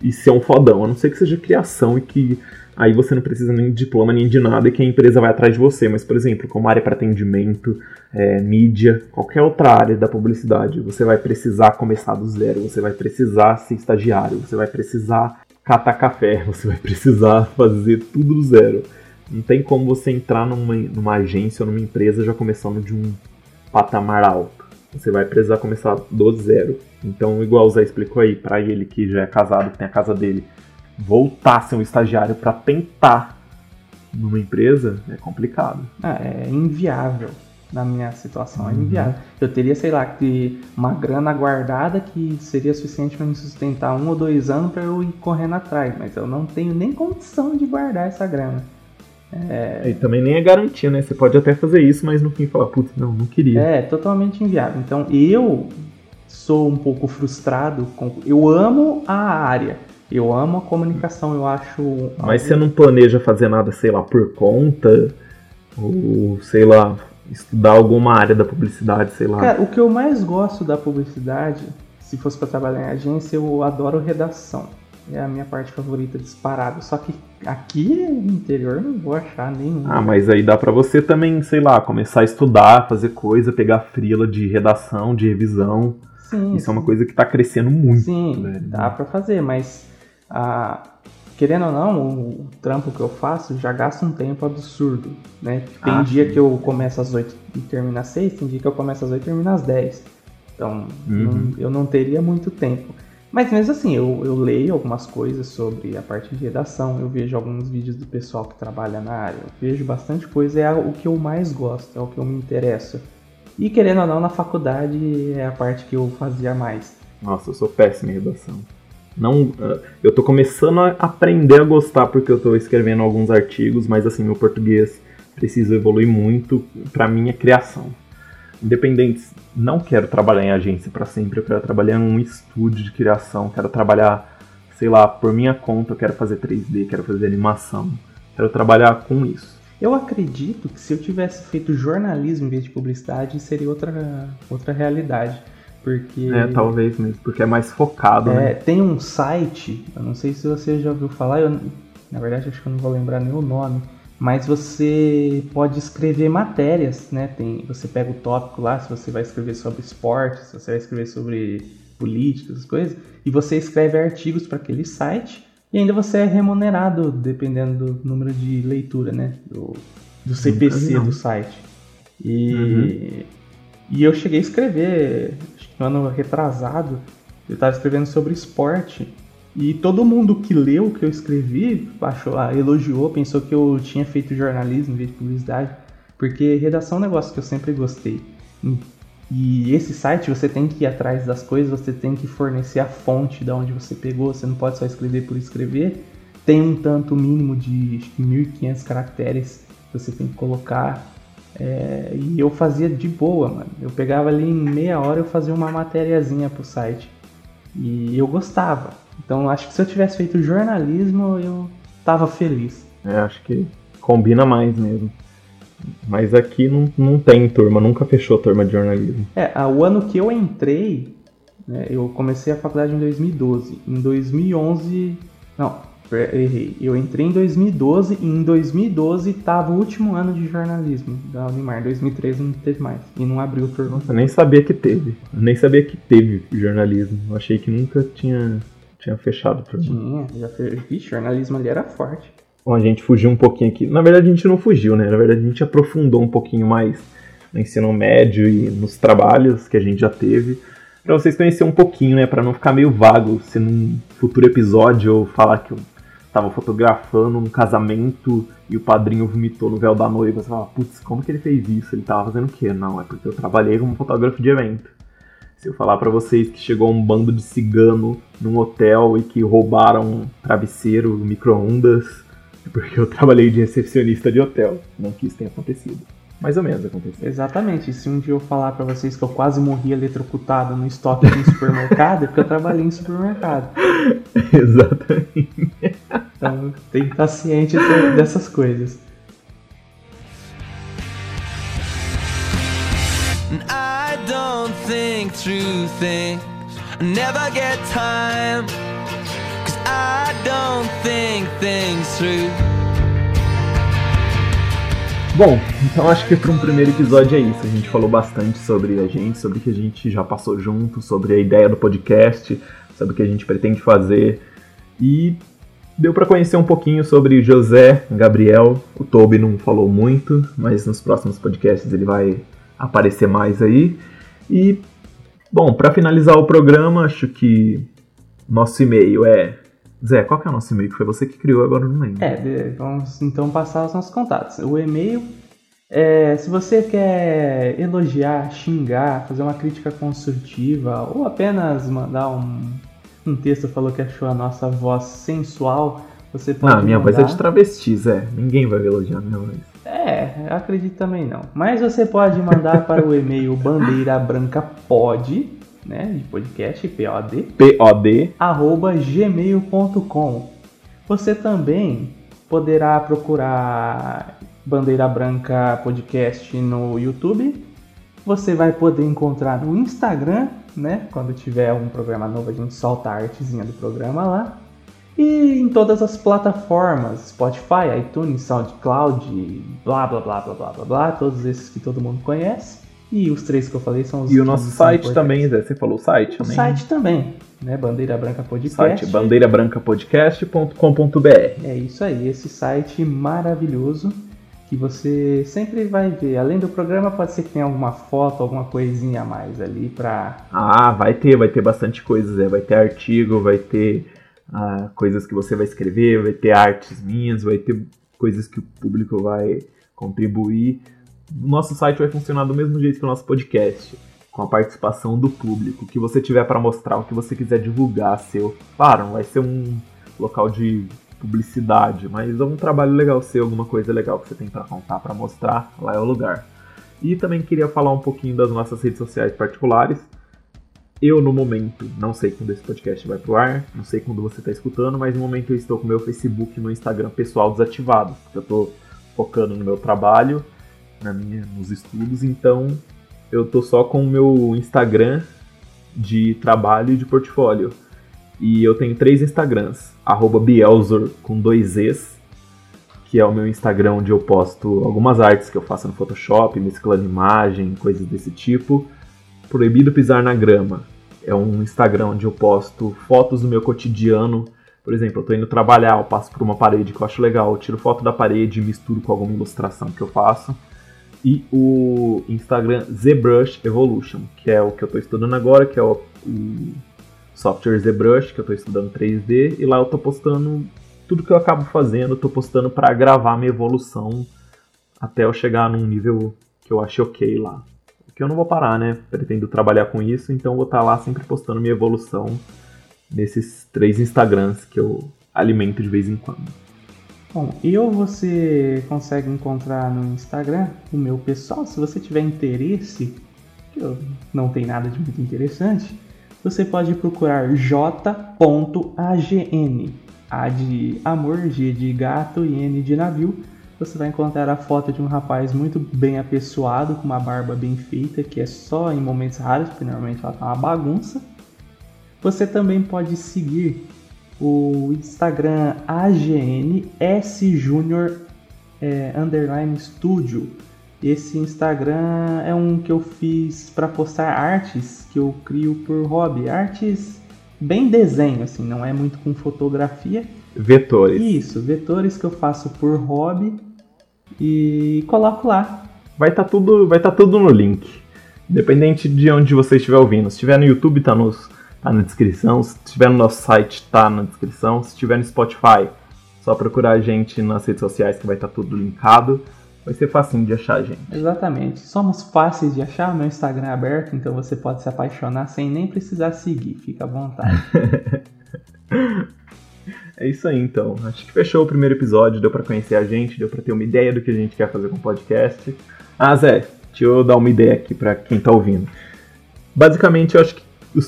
e ser um fodão, a não ser que seja criação e que aí você não precisa nem de diploma nem de nada e que a empresa vai atrás de você. Mas, por exemplo, como área para atendimento, é, mídia, qualquer outra área da publicidade, você vai precisar começar do zero, você vai precisar ser estagiário, você vai precisar catar café, você vai precisar fazer tudo do zero. Não tem como você entrar numa, numa agência ou numa empresa já começando de um patamar alto. Você vai precisar começar do zero. Então, igual o Zé explicou aí, pra ele que já é casado, tem a casa dele, voltar a ser um estagiário pra tentar numa empresa é complicado. Ah, é inviável na minha situação, é Uhum. inviável. Eu teria, sei lá, que uma grana guardada que seria suficiente para me sustentar um ou dois anos para eu ir correndo atrás, mas eu não tenho nem condição de guardar essa grana. E também nem é garantia, né? Você pode até fazer isso, mas no fim falar, putz, não, não queria. É, totalmente inviável. Então eu sou um pouco frustrado com. Eu amo a área. Eu amo a comunicação, eu acho. Mas você não planeja fazer nada, sei lá, por conta? Ou, sei lá, estudar alguma área da publicidade, sei lá. Cara, o que eu mais gosto da publicidade, se fosse pra trabalhar em agência, eu adoro redação. É a minha parte favorita disparado. Só que aqui no interior não vou achar nenhum. Ah, mas aí dá pra você também, sei lá, começar a estudar, fazer coisa, pegar frila de redação, de revisão. Sim, Isso é uma coisa que tá crescendo muito. Sim, velho. dá pra fazer, mas ah, querendo ou não, o, trampo que eu faço já gasta um tempo absurdo, né? Tem Ah, dia sim. que eu começo às 8 e termino às 6, tem dia que eu começo às 8 e termino às 10. Então, Uhum. não- eu não teria muito tempo. Mas mesmo assim, eu, eu leio algumas coisas sobre a parte de redação, eu vejo alguns vídeos do pessoal que trabalha na área, eu vejo bastante coisa, é o que eu mais gosto, é o que eu me interesso. E querendo ou não, na faculdade é a parte que eu fazia mais. Nossa, eu sou péssimo em redação. Não, ah, eu tô começando a aprender a gostar porque eu tô escrevendo alguns artigos, mas assim, meu português precisa evoluir muito pra minha criação. Independente, não quero trabalhar em agência pra sempre, eu quero trabalhar em um estúdio de criação, quero trabalhar, sei lá, por minha conta, eu quero fazer 3D, quero fazer animação, quero trabalhar com isso. Eu acredito que se eu tivesse feito jornalismo em vez de publicidade, seria outra, outra realidade. Porque É, talvez mesmo, porque é mais focado, é, né? tem um site, eu não sei se você já ouviu falar, eu, na verdade acho que eu não vou lembrar nem o nome, mas você pode escrever matérias, né? Tem, você pega o tópico lá, se você vai escrever sobre esporte, se você vai escrever sobre política, essas coisas, e você escreve artigos para aquele site e ainda você é remunerado dependendo do número de leitura, né? Do, do CPC do site. E, Uhum. e eu cheguei a escrever, no ano retrasado, eu estava escrevendo sobre esporte. E todo mundo que leu o que eu escrevi achou, ah, elogiou, pensou que eu tinha feito jornalismo em vez de publicidade. Porque redação é um negócio que eu sempre gostei. E- esse site você tem que ir atrás das coisas, você tem que fornecer a fonte de onde você pegou, você não pode só escrever por escrever. Tem um tanto mínimo de acho que 1500 caracteres que você tem que colocar. É, e eu fazia de boa, mano. Eu pegava ali em meia hora eu fazia uma matériazinha pro site. E eu gostava. Então acho que se eu tivesse feito jornalismo, eu tava feliz. É, acho que combina mais mesmo. Mas aqui não, não tem turma, nunca fechou turma de jornalismo. É, o ano que eu entrei, né, eu comecei a faculdade em 2012. Em 2011. Não, errei. Eu entrei em 2012 e em 2012 tava o último ano de jornalismo da Unimar. Em 2013 não teve mais. E não abriu turma. Nossa, eu nem sabia que teve. Eu nem sabia que teve jornalismo. Eu achei que nunca tinha, tinha fechado turma. Tinha, já fez. Vixe, jornalismo ali era forte. Bom, a gente fugiu um pouquinho aqui. Na verdade, a gente não fugiu, né? Na verdade, a gente aprofundou um pouquinho mais no ensino médio e nos trabalhos que a gente já teve. Pra vocês conhecerem um pouquinho, né? Pra não ficar meio vago se num futuro episódio eu falar que eu tava fotografando um casamento e o padrinho vomitou no véu da noiva. Você fala, putz, como que ele fez isso? Ele tava fazendo o quê? Não, é porque eu trabalhei como fotógrafo de evento. Se eu falar pra vocês que chegou um bando de cigano num hotel e que roubaram um travesseiro, micro-ondas, é porque eu trabalhei de recepcionista de hotel. Não que isso tenha acontecido. Mais ou menos aconteceu. Exatamente. E se um dia eu falar pra vocês que eu quase morri eletrocutado no estoque de um supermercado, é porque eu trabalhei em supermercado. Exatamente. Então tem que estar ciente de- dessas coisas. And I don't think through things. I never get time. Cause I don't think things through. Bom, então acho que para um primeiro episódio é isso. A gente falou bastante sobre a gente, sobre o que a gente já passou junto, sobre a ideia do podcast, sobre o que a gente pretende fazer. E deu para conhecer um pouquinho sobre José, Gabriel. O Toby não falou muito, mas nos próximos podcasts ele vai aparecer mais aí. E, bom, para finalizar o programa, acho que nosso e-mail é. Zé, qual que é o nosso e-mail? Que foi você que criou, agora não lembro. É, vamos então passar os nossos contatos. O e-mail é, se você quer elogiar, xingar, fazer uma crítica construtiva ou apenas mandar um, um texto falou que achou a nossa voz sensual, Você pode Não, minha voz é mandar- de travesti, Zé. Ninguém vai elogiar minha voz. É, acredito também não. Mas você pode mandar para o e-mail bandeirabrancapod, né, de podcast, POD, POD. arroba gmail.com. Você também poderá procurar Bandeira Branca Podcast no YouTube. Você vai poder encontrar no Instagram, né? Quando tiver um programa novo, a gente solta a artezinha do programa lá. E em todas as plataformas, Spotify, iTunes, SoundCloud, blá blá blá blá blá blá blá, todos esses que todo mundo conhece. E os três que eu falei são os E o nosso site também, Zé. Você falou o site O também? site também, né? Bandeira Branca Podcast. Site bandeirabrancapodcast.com.br. É isso aí, esse site maravilhoso que você sempre vai ver. Além do programa, pode ser que tenha alguma foto, alguma coisinha a mais ali pra. Ah, vai ter, vai ter bastante coisa, Zé. Vai ter artigo, vai ter ah, coisas que você vai escrever, vai ter artes minhas, vai ter coisas que o público vai contribuir. Nosso site vai funcionar do mesmo jeito que o nosso podcast, com a participação do público. O que você tiver para mostrar, o que você quiser divulgar seu. Claro, não vai ser um local de publicidade, mas é um trabalho legal seu, alguma coisa legal que você tem para contar, para mostrar, lá é o lugar. E também queria falar um pouquinho das nossas redes sociais particulares. Eu, no momento, não sei quando esse podcast vai pro ar, não sei quando você está escutando, mas no momento eu estou com meu Facebook e meu Instagram pessoal desativados, porque eu estou focando no meu trabalho, na minha, nos estudos, então eu tô só com o meu Instagram de trabalho e de portfólio. E eu tenho três Instagrams, Bielzor com dois Zs, que é o meu Instagram onde eu posto algumas artes que eu faço no Photoshop, mesclando imagem, coisas desse tipo. Proibido Pisar na Grama é um Instagram onde eu posto fotos do meu cotidiano. Por exemplo, eu tô indo trabalhar, eu passo por uma parede que eu acho legal, eu tiro foto da parede e misturo com alguma ilustração que eu faço. E o Instagram ZBrush Evolution, que é o que eu tô estudando agora, que é o, o software ZBrush, que eu tô estudando 3D, e lá eu tô postando tudo que eu acabo fazendo, tô postando para gravar minha evolução até eu chegar num nível que eu acho ok lá. Porque eu não vou parar, né? Pretendo trabalhar com isso, então vou estar lá sempre postando minha evolução nesses três Instagrams que eu alimento de vez em quando. Bom, eu você consegue encontrar no Instagram o meu pessoal. Se você tiver interesse, que eu não tem nada de muito interessante, você pode procurar j.agn. A de amor, G de gato e N de navio. Você vai encontrar a foto de um rapaz muito bem apessoado, com uma barba bem feita, que é só em momentos raros, porque normalmente ela tá uma bagunça. Você também pode seguir o Instagram AGN S Junior é, underline Studio. Esse Instagram é um que eu fiz para postar artes que eu crio por hobby, artes bem desenho assim, não é muito com fotografia. Vetores. Isso, vetores que eu faço por hobby e coloco lá. Vai estar tudo, vai tá tudo no link. Independente de onde você estiver ouvindo. Se estiver no YouTube, tá, nos, tá na descrição. Se estiver no nosso site, tá na descrição. Se estiver no Spotify, só procurar a gente nas redes sociais que vai estar tudo linkado. Vai ser facinho de achar gente. Exatamente. Somos fáceis de achar, meu Instagram é aberto, então você pode se apaixonar sem nem precisar seguir, fica à vontade. É isso aí, então. Acho que fechou o primeiro episódio, deu pra conhecer a gente, deu pra ter uma ideia do que a gente quer fazer com o podcast. Ah, Zé, deixa eu dar uma ideia aqui pra quem tá ouvindo. Basicamente, eu acho que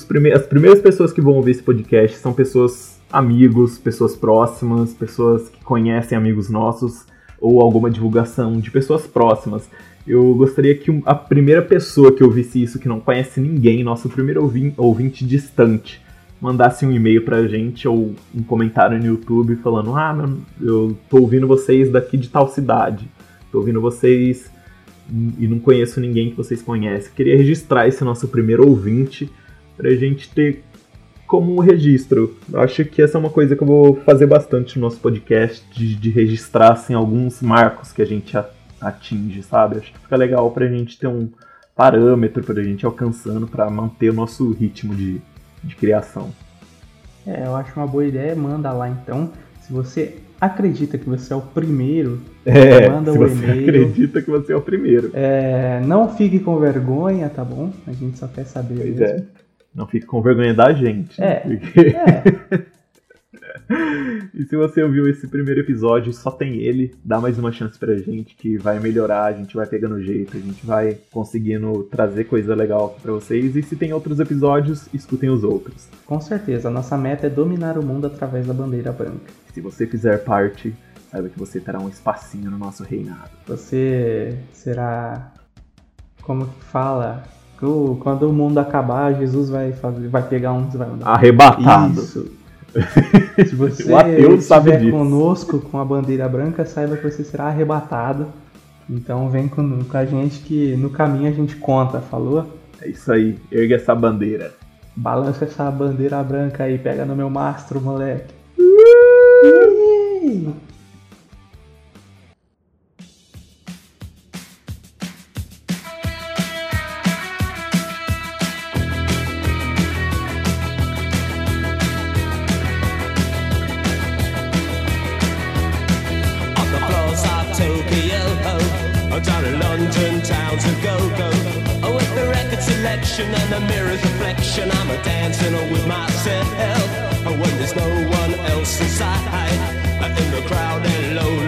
prime- as primeiras pessoas que vão ouvir esse podcast são pessoas amigos, pessoas próximas, pessoas que conhecem amigos nossos ou alguma divulgação de pessoas próximas. Eu gostaria que a primeira pessoa que ouvisse isso, que não conhece ninguém, nosso primeiro ouvin- ouvinte distante, mandasse um e-mail pra gente ou um comentário no YouTube falando: Ah, meu, eu tô ouvindo vocês daqui de tal cidade, tô ouvindo vocês e não conheço ninguém que vocês conhecem. Queria registrar esse nosso primeiro ouvinte pra gente ter como um registro. Eu acho que essa é uma coisa que eu vou fazer bastante no nosso podcast, de, de registrar assim, alguns marcos que a gente a- atinge, sabe? Acho que fica legal pra gente ter um parâmetro pra gente ir alcançando pra manter o nosso ritmo de, de criação. É, eu acho uma boa ideia, manda lá então. Se você acredita que você é o primeiro, É, Manda se um você e-mail. acredita que você é o primeiro. é, não fique com vergonha, tá bom? A gente só quer saber Pois mesmo. é. Não fique com vergonha da gente. É. Porque É. E se você ouviu esse primeiro episódio só tem ele, dá mais uma chance pra gente que vai melhorar, a gente vai pegando jeito, a gente vai conseguindo trazer coisa legal aqui pra vocês. E se tem outros episódios, escutem os outros. Com certeza, a nossa meta é dominar o mundo através da bandeira branca. Se você fizer parte, saiba que você terá um espacinho no nosso reinado. Você será. Como que fala? Quando o mundo acabar, Jesus vai, fazer, vai pegar uns e vai mandar. Arrebatado. Isso. Se você O ateu sabe estiver disso. conosco com a bandeira branca, saiba que você será arrebatado. Então vem com, com a gente que no caminho a gente conta, falou? É isso aí, ergue essa bandeira. Balança essa bandeira branca aí, pega no meu mastro, moleque. Ih! London town to go go. Oh, with the record selection and the mirror's reflection, I'm a dancing with myself. Oh, when there's no one else inside, in the crowded, lonely